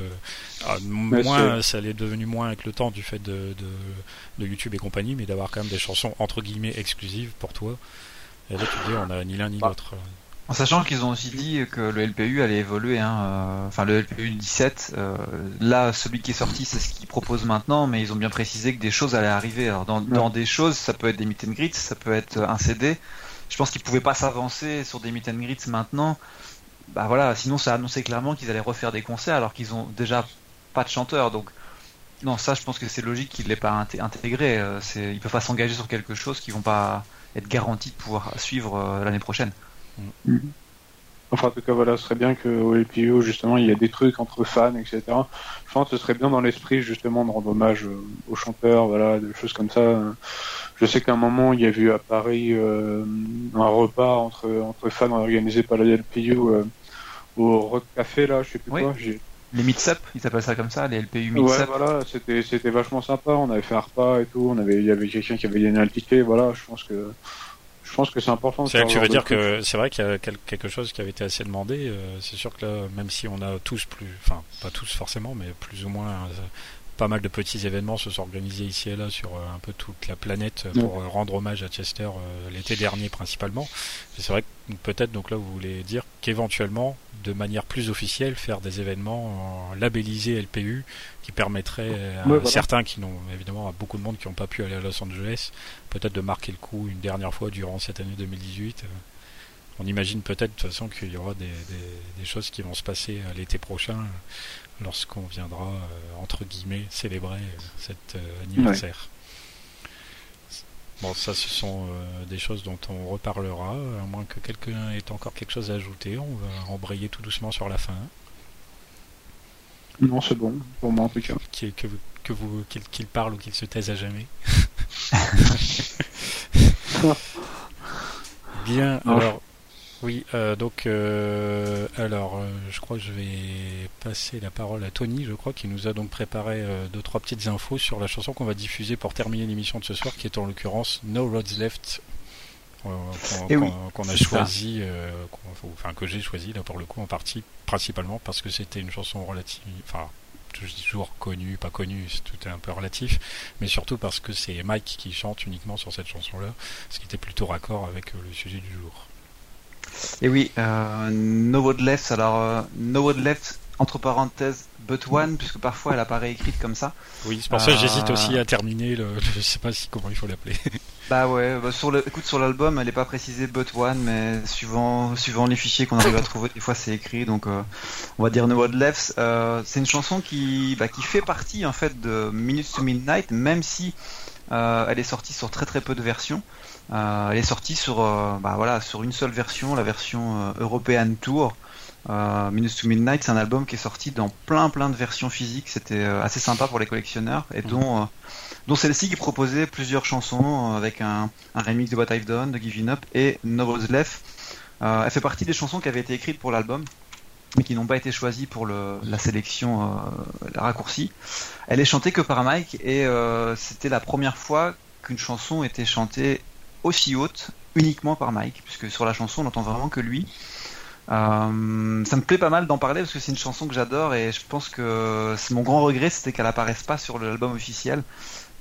ah, moins ça l'est devenu moins avec le temps du fait de, de, de YouTube et compagnie mais d'avoir quand même des chansons entre guillemets exclusives pour toi. Et là tu dis on a ni l'un ni bah. l'autre. En sachant qu'ils ont aussi dit que le LPU allait évoluer, hein, euh, enfin le LPU 17, euh, là celui qui est sorti c'est ce qu'ils proposent maintenant, mais ils ont bien précisé que des choses allaient arriver. Alors dans, des choses, ça peut être des meet and greets, ça peut être un CD. Je pense qu'ils pouvaient pas s'avancer sur des meet and greets maintenant. Bah voilà, sinon ça annonçait clairement qu'ils allaient refaire des concerts alors qu'ils ont déjà pas de chanteurs. Donc non, ça je pense que c'est logique qu'ils l'aient pas intégré. Euh, ils peuvent pas s'engager sur quelque chose qui vont pas être garantis de pouvoir suivre l'année prochaine. Mm. Enfin, en tout cas, voilà, ce serait bien qu'au LPO, justement, il y a des trucs entre fans, etc. Je pense que ce serait bien dans l'esprit, justement, de rendre hommage euh, aux chanteurs, voilà, des choses comme ça. Je sais qu'à un moment, il y a eu à Paris euh, un repas entre, entre fans organisé par la LPU euh, au Rock Café, là, je sais plus quoi. Les Meets ils appellent ça comme ça, les LPU Meets Ouais, voilà, c'était, c'était vachement sympa. On avait fait un repas et tout. On avait, il y avait quelqu'un qui avait gagné un ticket. Voilà, je pense que je pense que c'est important. C'est tu veux dire que c'est vrai qu'il y a quelque chose qui avait été assez demandé. Euh, c'est sûr que là, même si on a tous plus, enfin pas tous forcément, mais plus ou moins euh, pas mal de petits événements se sont organisés ici et là sur euh, un peu toute la planète pour rendre hommage à Chester l'été dernier principalement. C'est vrai que peut-être donc là vous voulez dire qu'éventuellement, de manière plus officielle, faire des événements labellisés LPU qui permettraient à certains qui n'ont évidemment à beaucoup de monde qui n'ont pas pu aller à Los Angeles, peut-être de marquer le coup une dernière fois durant cette année 2018. On imagine peut-être de toute façon qu'il y aura des, choses qui vont se passer l'été prochain lorsqu'on viendra entre guillemets célébrer cet anniversaire. Bon, ça, ce sont des choses dont on reparlera, à moins que quelqu'un ait encore quelque chose à ajouter. On va embrayer tout doucement sur la fin. Non, c'est bon, pour moi en tout cas. que, que vous, qu'il parle ou qu'il se taise à jamais. Bien, alors, oui, euh, donc, euh, alors, euh, je crois que je vais passer la parole à Tony, je crois, qui nous a donc préparé deux, trois petites infos sur la chanson qu'on va diffuser pour terminer l'émission de ce soir, qui est en l'occurrence No Roads Left eh qu'on a choisi, enfin que j'ai choisi là pour le coup en partie, principalement parce que c'était une chanson relative, enfin toujours connue, pas connue, tout est un peu relatif, mais surtout parce que c'est Mike qui chante uniquement sur cette chanson-là, ce qui était plutôt raccord avec euh, le sujet du jour. Et oui, euh, No Left, alors euh, No Left, entre parenthèses but one puisque parfois elle apparaît écrite comme ça. Oui, c'est pour ça que j'hésite aussi à terminer le. Je sais pas si comment il faut l'appeler. Bah ouais, bah sur le, écoute sur l'album, elle est pas précisée but one, mais suivant suivant les fichiers qu'on arrive à trouver, des fois c'est écrit. Donc euh, on va dire No Word Left. Euh, c'est une chanson qui bah, qui fait partie en fait de Minutes to Midnight, même si euh, elle est sortie sur très très peu de versions. Euh, elle est sortie sur bah voilà sur une seule version, la version European Tour. Euh, Minutes to Midnight, c'est un album qui est sorti dans plein plein de versions physiques. C'était euh, assez sympa pour les collectionneurs et dont, euh, dont celle-ci qui proposait plusieurs chansons avec un, un, remix de What I've Done, de Giving Up et No Roads Left. elle fait partie des chansons qui avaient été écrites pour l'album mais qui n'ont pas été choisies pour le, la sélection la raccourcie. Elle est chantée que par Mike et c'était la première fois qu'une chanson était chantée aussi haute uniquement par Mike, puisque sur la chanson on n'entend vraiment que lui. Euh, ça me plaît pas mal d'en parler parce que c'est une chanson que j'adore et je pense que mon grand regret c'était qu'elle apparaisse pas sur l'album officiel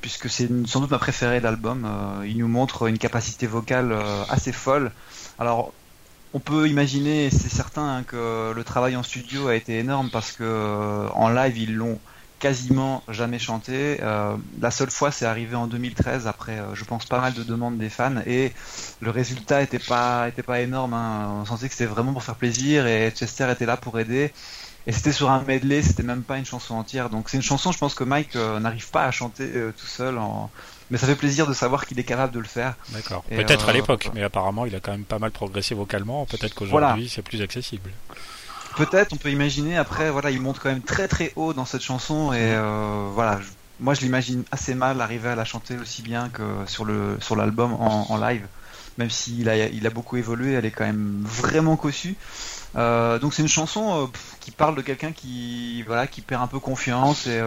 puisque c'est sans doute ma préférée de l'album. Euh, il nous montre une capacité vocale euh, assez folle. Alors on peut imaginer, c'est certain, hein, que le travail en studio a été énorme parce que en live ils l'ont quasiment jamais chanté. Euh, la seule fois, c'est arrivé en 2013 après, euh, je pense, pas mal de demandes des fans et le résultat était pas était pas énorme. Hein. On sentait que c'était vraiment pour faire plaisir et Chester était là pour aider. Et c'était sur un medley, c'était même pas une chanson entière. Donc c'est une chanson, je pense que Mike euh, n'arrive pas à chanter tout seul. En... Mais ça fait plaisir de savoir qu'il est capable de le faire. D'accord. Peut-être à l'époque, mais apparemment il a quand même pas mal progressé vocalement. Peut-être qu'aujourd'hui c'est plus accessible. Peut-être, on peut imaginer. Après, voilà, il monte quand même très très haut dans cette chanson et euh, voilà. moi, je l'imagine assez mal arriver à la chanter aussi bien que sur le sur l'album en, live. Même s'il a il a beaucoup évolué, elle est quand même vraiment cossue. Euh, donc c'est une chanson euh, qui parle de quelqu'un qui voilà qui perd un peu confiance et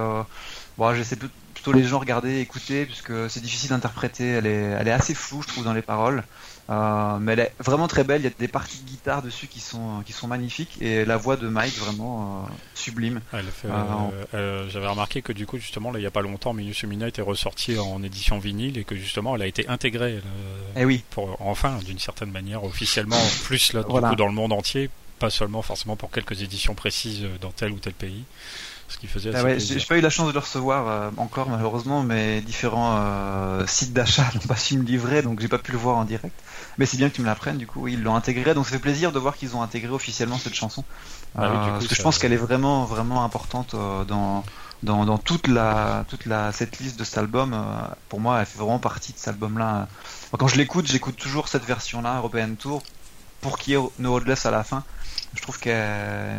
bon, j'essaie plutôt les gens regarder, écouter puisque c'est difficile d'interpréter. Elle est elle est assez floue, je trouve, dans les paroles. Euh, mais elle est vraiment très belle. Il y a des parties de guitare dessus qui sont qui sont magnifiques et la voix de Mike vraiment euh, sublime. Euh, j'avais remarqué que du coup justement là il y a pas longtemps, Minus Mina était ressorti en édition vinyle et que justement elle a été intégrée. Eh oui. Pour enfin d'une certaine manière officiellement plus là dans le monde entier, pas seulement forcément pour quelques éditions précises dans tel ou tel pays ce qui faisait ah ouais, J'ai pas eu la chance de le recevoir euh, encore malheureusement, mais différents euh, sites d'achat n'ont pas su me livrer, donc j'ai pas pu le voir en direct. Mais c'est bien que tu me l'apprennes, du coup, ils l'ont intégré, donc ça fait plaisir de voir qu'ils ont intégré officiellement cette chanson. Ah euh, parce que je pense qu'elle est vraiment vraiment importante dans, dans, dans toute la toute la cette liste de cet album. pour moi, elle fait vraiment partie de cet album-là. Quand je l'écoute, j'écoute toujours cette version-là, European Tour, pour qu'il y ait No Roadless à la fin. Je trouve que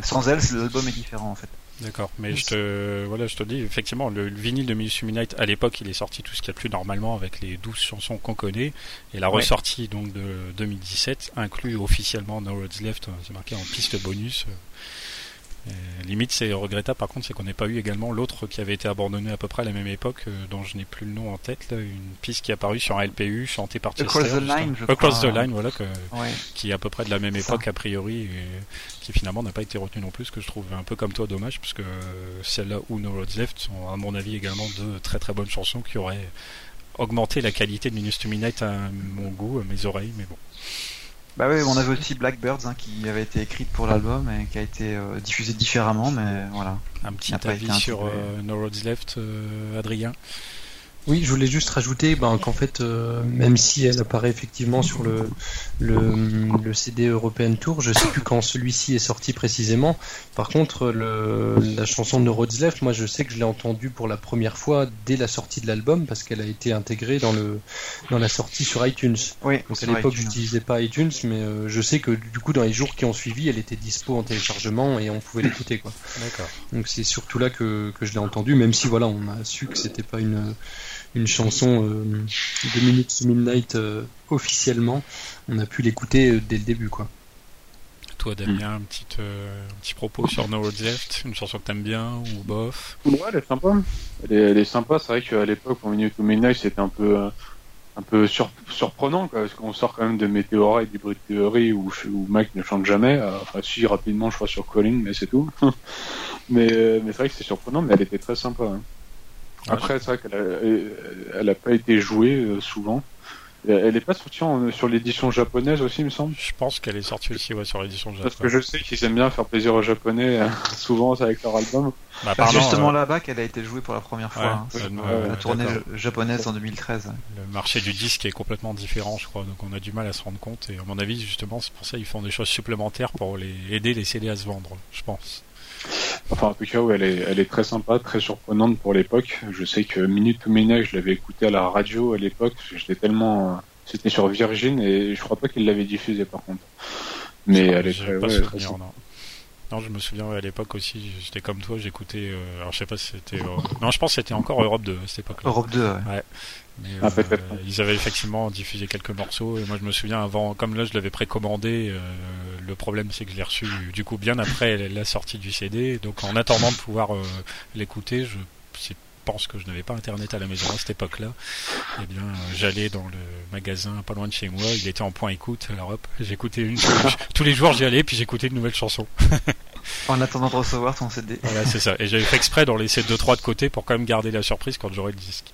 sans elle, l'album est différent en fait. D'accord, mais je te, voilà, je te dis, effectivement, le, vinyle de Minus Midnight, à l'époque, il est sorti tout ce qu'il y a plus normalement avec les 12 chansons qu'on connaît, et la ressortie donc de 2017 inclut officiellement No Roads Left, c'est marqué en piste bonus. Euh, limite, c'est regrettable par contre, c'est qu'on n'ait pas eu également l'autre qui avait été abandonné à peu près à la même époque, euh, dont je n'ai plus le nom en tête, là, une piste qui est apparue sur un LPU, chantée par Chester. Across the Line, je Across the Line, voilà, que, qui est à peu près de la même époque a priori, et qui finalement n'a pas été retenu non plus, que je trouve un peu comme toi dommage, parce que celle-là ou No Roads Left sont à mon avis également deux très très bonnes chansons qui auraient augmenté la qualité de Minus to Midnight à mon goût, à mes oreilles, mais bon. Bah oui, on avait aussi Blackbirds hein, qui avait été écrite pour l'album et qui a été euh, diffusée différemment, mais voilà. Un petit avis sur euh, No Roads Left, euh, Adrien oui, je voulais juste rajouter ben, qu'en fait, euh, même si elle apparaît effectivement sur le, le, CD European Tour, je sais plus quand celui-ci est sorti précisément. Par contre, le, la chanson de Roads Left, moi je sais que je l'ai entendue pour la première fois dès la sortie de l'album parce qu'elle a été intégrée dans, le, dans la sortie sur iTunes. Oui, Donc à l'époque, j'utilisais pas iTunes, mais euh, je sais que du coup, dans les jours qui ont suivi, elle était dispo en téléchargement et on pouvait l'écouter. D'accord. Donc c'est surtout là que, que je l'ai entendue, même si voilà, on a su que c'était pas une une chanson euh, de Minutes to Midnight euh, officiellement, on a pu l'écouter euh, dès le début, quoi. Toi, Damien, un petit, un petit propos sur No Roads Left, une chanson que t'aimes bien ou bof? Ouais, elle est sympa. Elle est, sympa. C'est vrai qu'à l'époque, pour Minutes to Midnight, c'était un peu un peu surprenant parce qu'on sort quand même de Meteora et d'Hybrid Theory où, où Mike ne chante jamais enfin si rapidement je crois sur Calling mais c'est tout mais, mais c'est vrai que c'est surprenant mais elle était très sympa hein. Après, c'est vrai qu'elle a, elle a pas été jouée euh, souvent. Elle est pas sortie sur l'édition japonaise aussi, il me semble. Je pense qu'elle est sortie aussi ouais, sur l'édition japonaise. Parce que je sais qu'ils aiment bien faire plaisir aux japonais, euh, souvent avec leur album. Bah, c'est justement là-bas qu'elle a été jouée pour la première fois. hein. la tournée japonaise en 2013. Le marché du disque est complètement différent, je crois, donc on a du mal à se rendre compte. Et à mon avis, justement, c'est pour ça qu'ils font des choses supplémentaires pour les aider les CD à se vendre, je pense. Enfin, en tout cas, elle, est, elle est très sympa, très surprenante pour l'époque. Je sais que Minute to Minute, je l'avais écouté à la radio à l'époque. J'étais tellement. C'était sur Virgin et je crois pas qu'il l'avait diffusé par contre. Mais elle est très. Pas souvenir, non. non. je me souviens à l'époque aussi, j'étais comme toi, j'écoutais. Euh, alors je sais pas si c'était. Euh, non, je pense que c'était encore Europe 2 à cette époque-là. Europe 2, ouais. ouais. Mais, ah, euh, ils avaient effectivement diffusé quelques morceaux et moi je me souviens avant, comme là je l'avais précommandé, euh, le problème c'est que je l'ai reçu du coup bien après la sortie du CD, donc en attendant de pouvoir euh, l'écouter, je pense que je n'avais pas internet à la maison à cette époque-là. Eh bien, j'allais dans le magasin pas loin de chez moi, il était en point écoute, alors hop, j'écoutais une tous les jours j'y allais puis j'écoutais une nouvelle chanson. en attendant de recevoir ton CD. Voilà, c'est ça. Et j'avais fait exprès d'en laisser deux trois de côté pour quand même garder la surprise quand j'aurai le disque.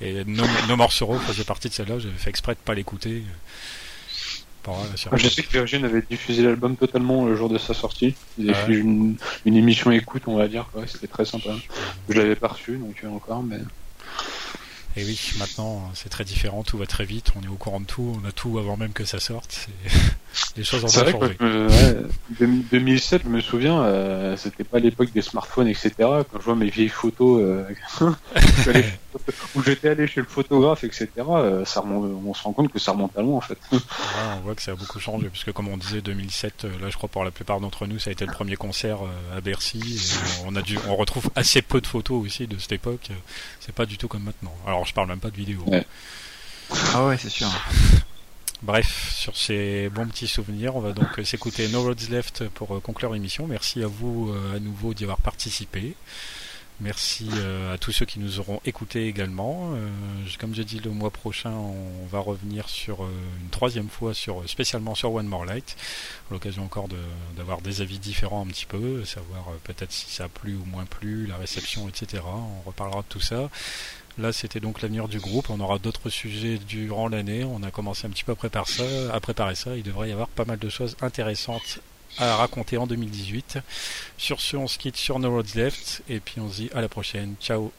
Et No, no More Sorrow faisait partie de celle-là, j'avais fait exprès de pas l'écouter. Je sais que Virgin avait diffusé l'album totalement le jour de sa sortie. Ils avaient fait une, émission écoute, on va dire. C'était très sympa. Je l'avais pas reçu, donc euh, encore, mais. Et oui, maintenant c'est très différent, tout va très vite, on est au courant de tout, on a tout avant même que ça sorte. Les choses ont changé. ouais, 2007, je me souviens, euh, c'était pas l'époque des smartphones, etc. Quand je vois mes vieilles photos euh, où j'étais allé chez le photographe, etc. Euh, ça on se rend compte que ça remonte à loin en fait. on voit que ça a beaucoup changé, puisque comme on disait 2007, là je crois pour la plupart d'entre nous, ça a été le premier concert à Bercy. on a dû, on retrouve assez peu de photos aussi de cette époque. C'est pas du tout comme maintenant. Alors je parle même pas de vidéos. Ah ouais, c'est sûr. Bref, sur ces bons petits souvenirs, on va donc s'écouter No Roads Left pour euh, conclure l'émission. Merci à vous euh, à nouveau d'y avoir participé. Merci euh, à tous ceux qui nous auront écoutés également. comme j'ai dit, le mois prochain, on va revenir sur une troisième fois, sur spécialement sur One More Light, l'occasion encore d'avoir des avis différents un petit peu, savoir peut-être si ça a plu ou moins plu, la réception, etc. On reparlera de tout ça. Là, c'était donc l'avenir du groupe. On aura d'autres sujets durant l'année. On a commencé un petit peu préparer. À préparer ça. Il devrait y avoir pas mal de choses intéressantes à raconter en 2018. Sur ce, on se quitte sur No Roads Left et puis on se dit à la prochaine. Ciao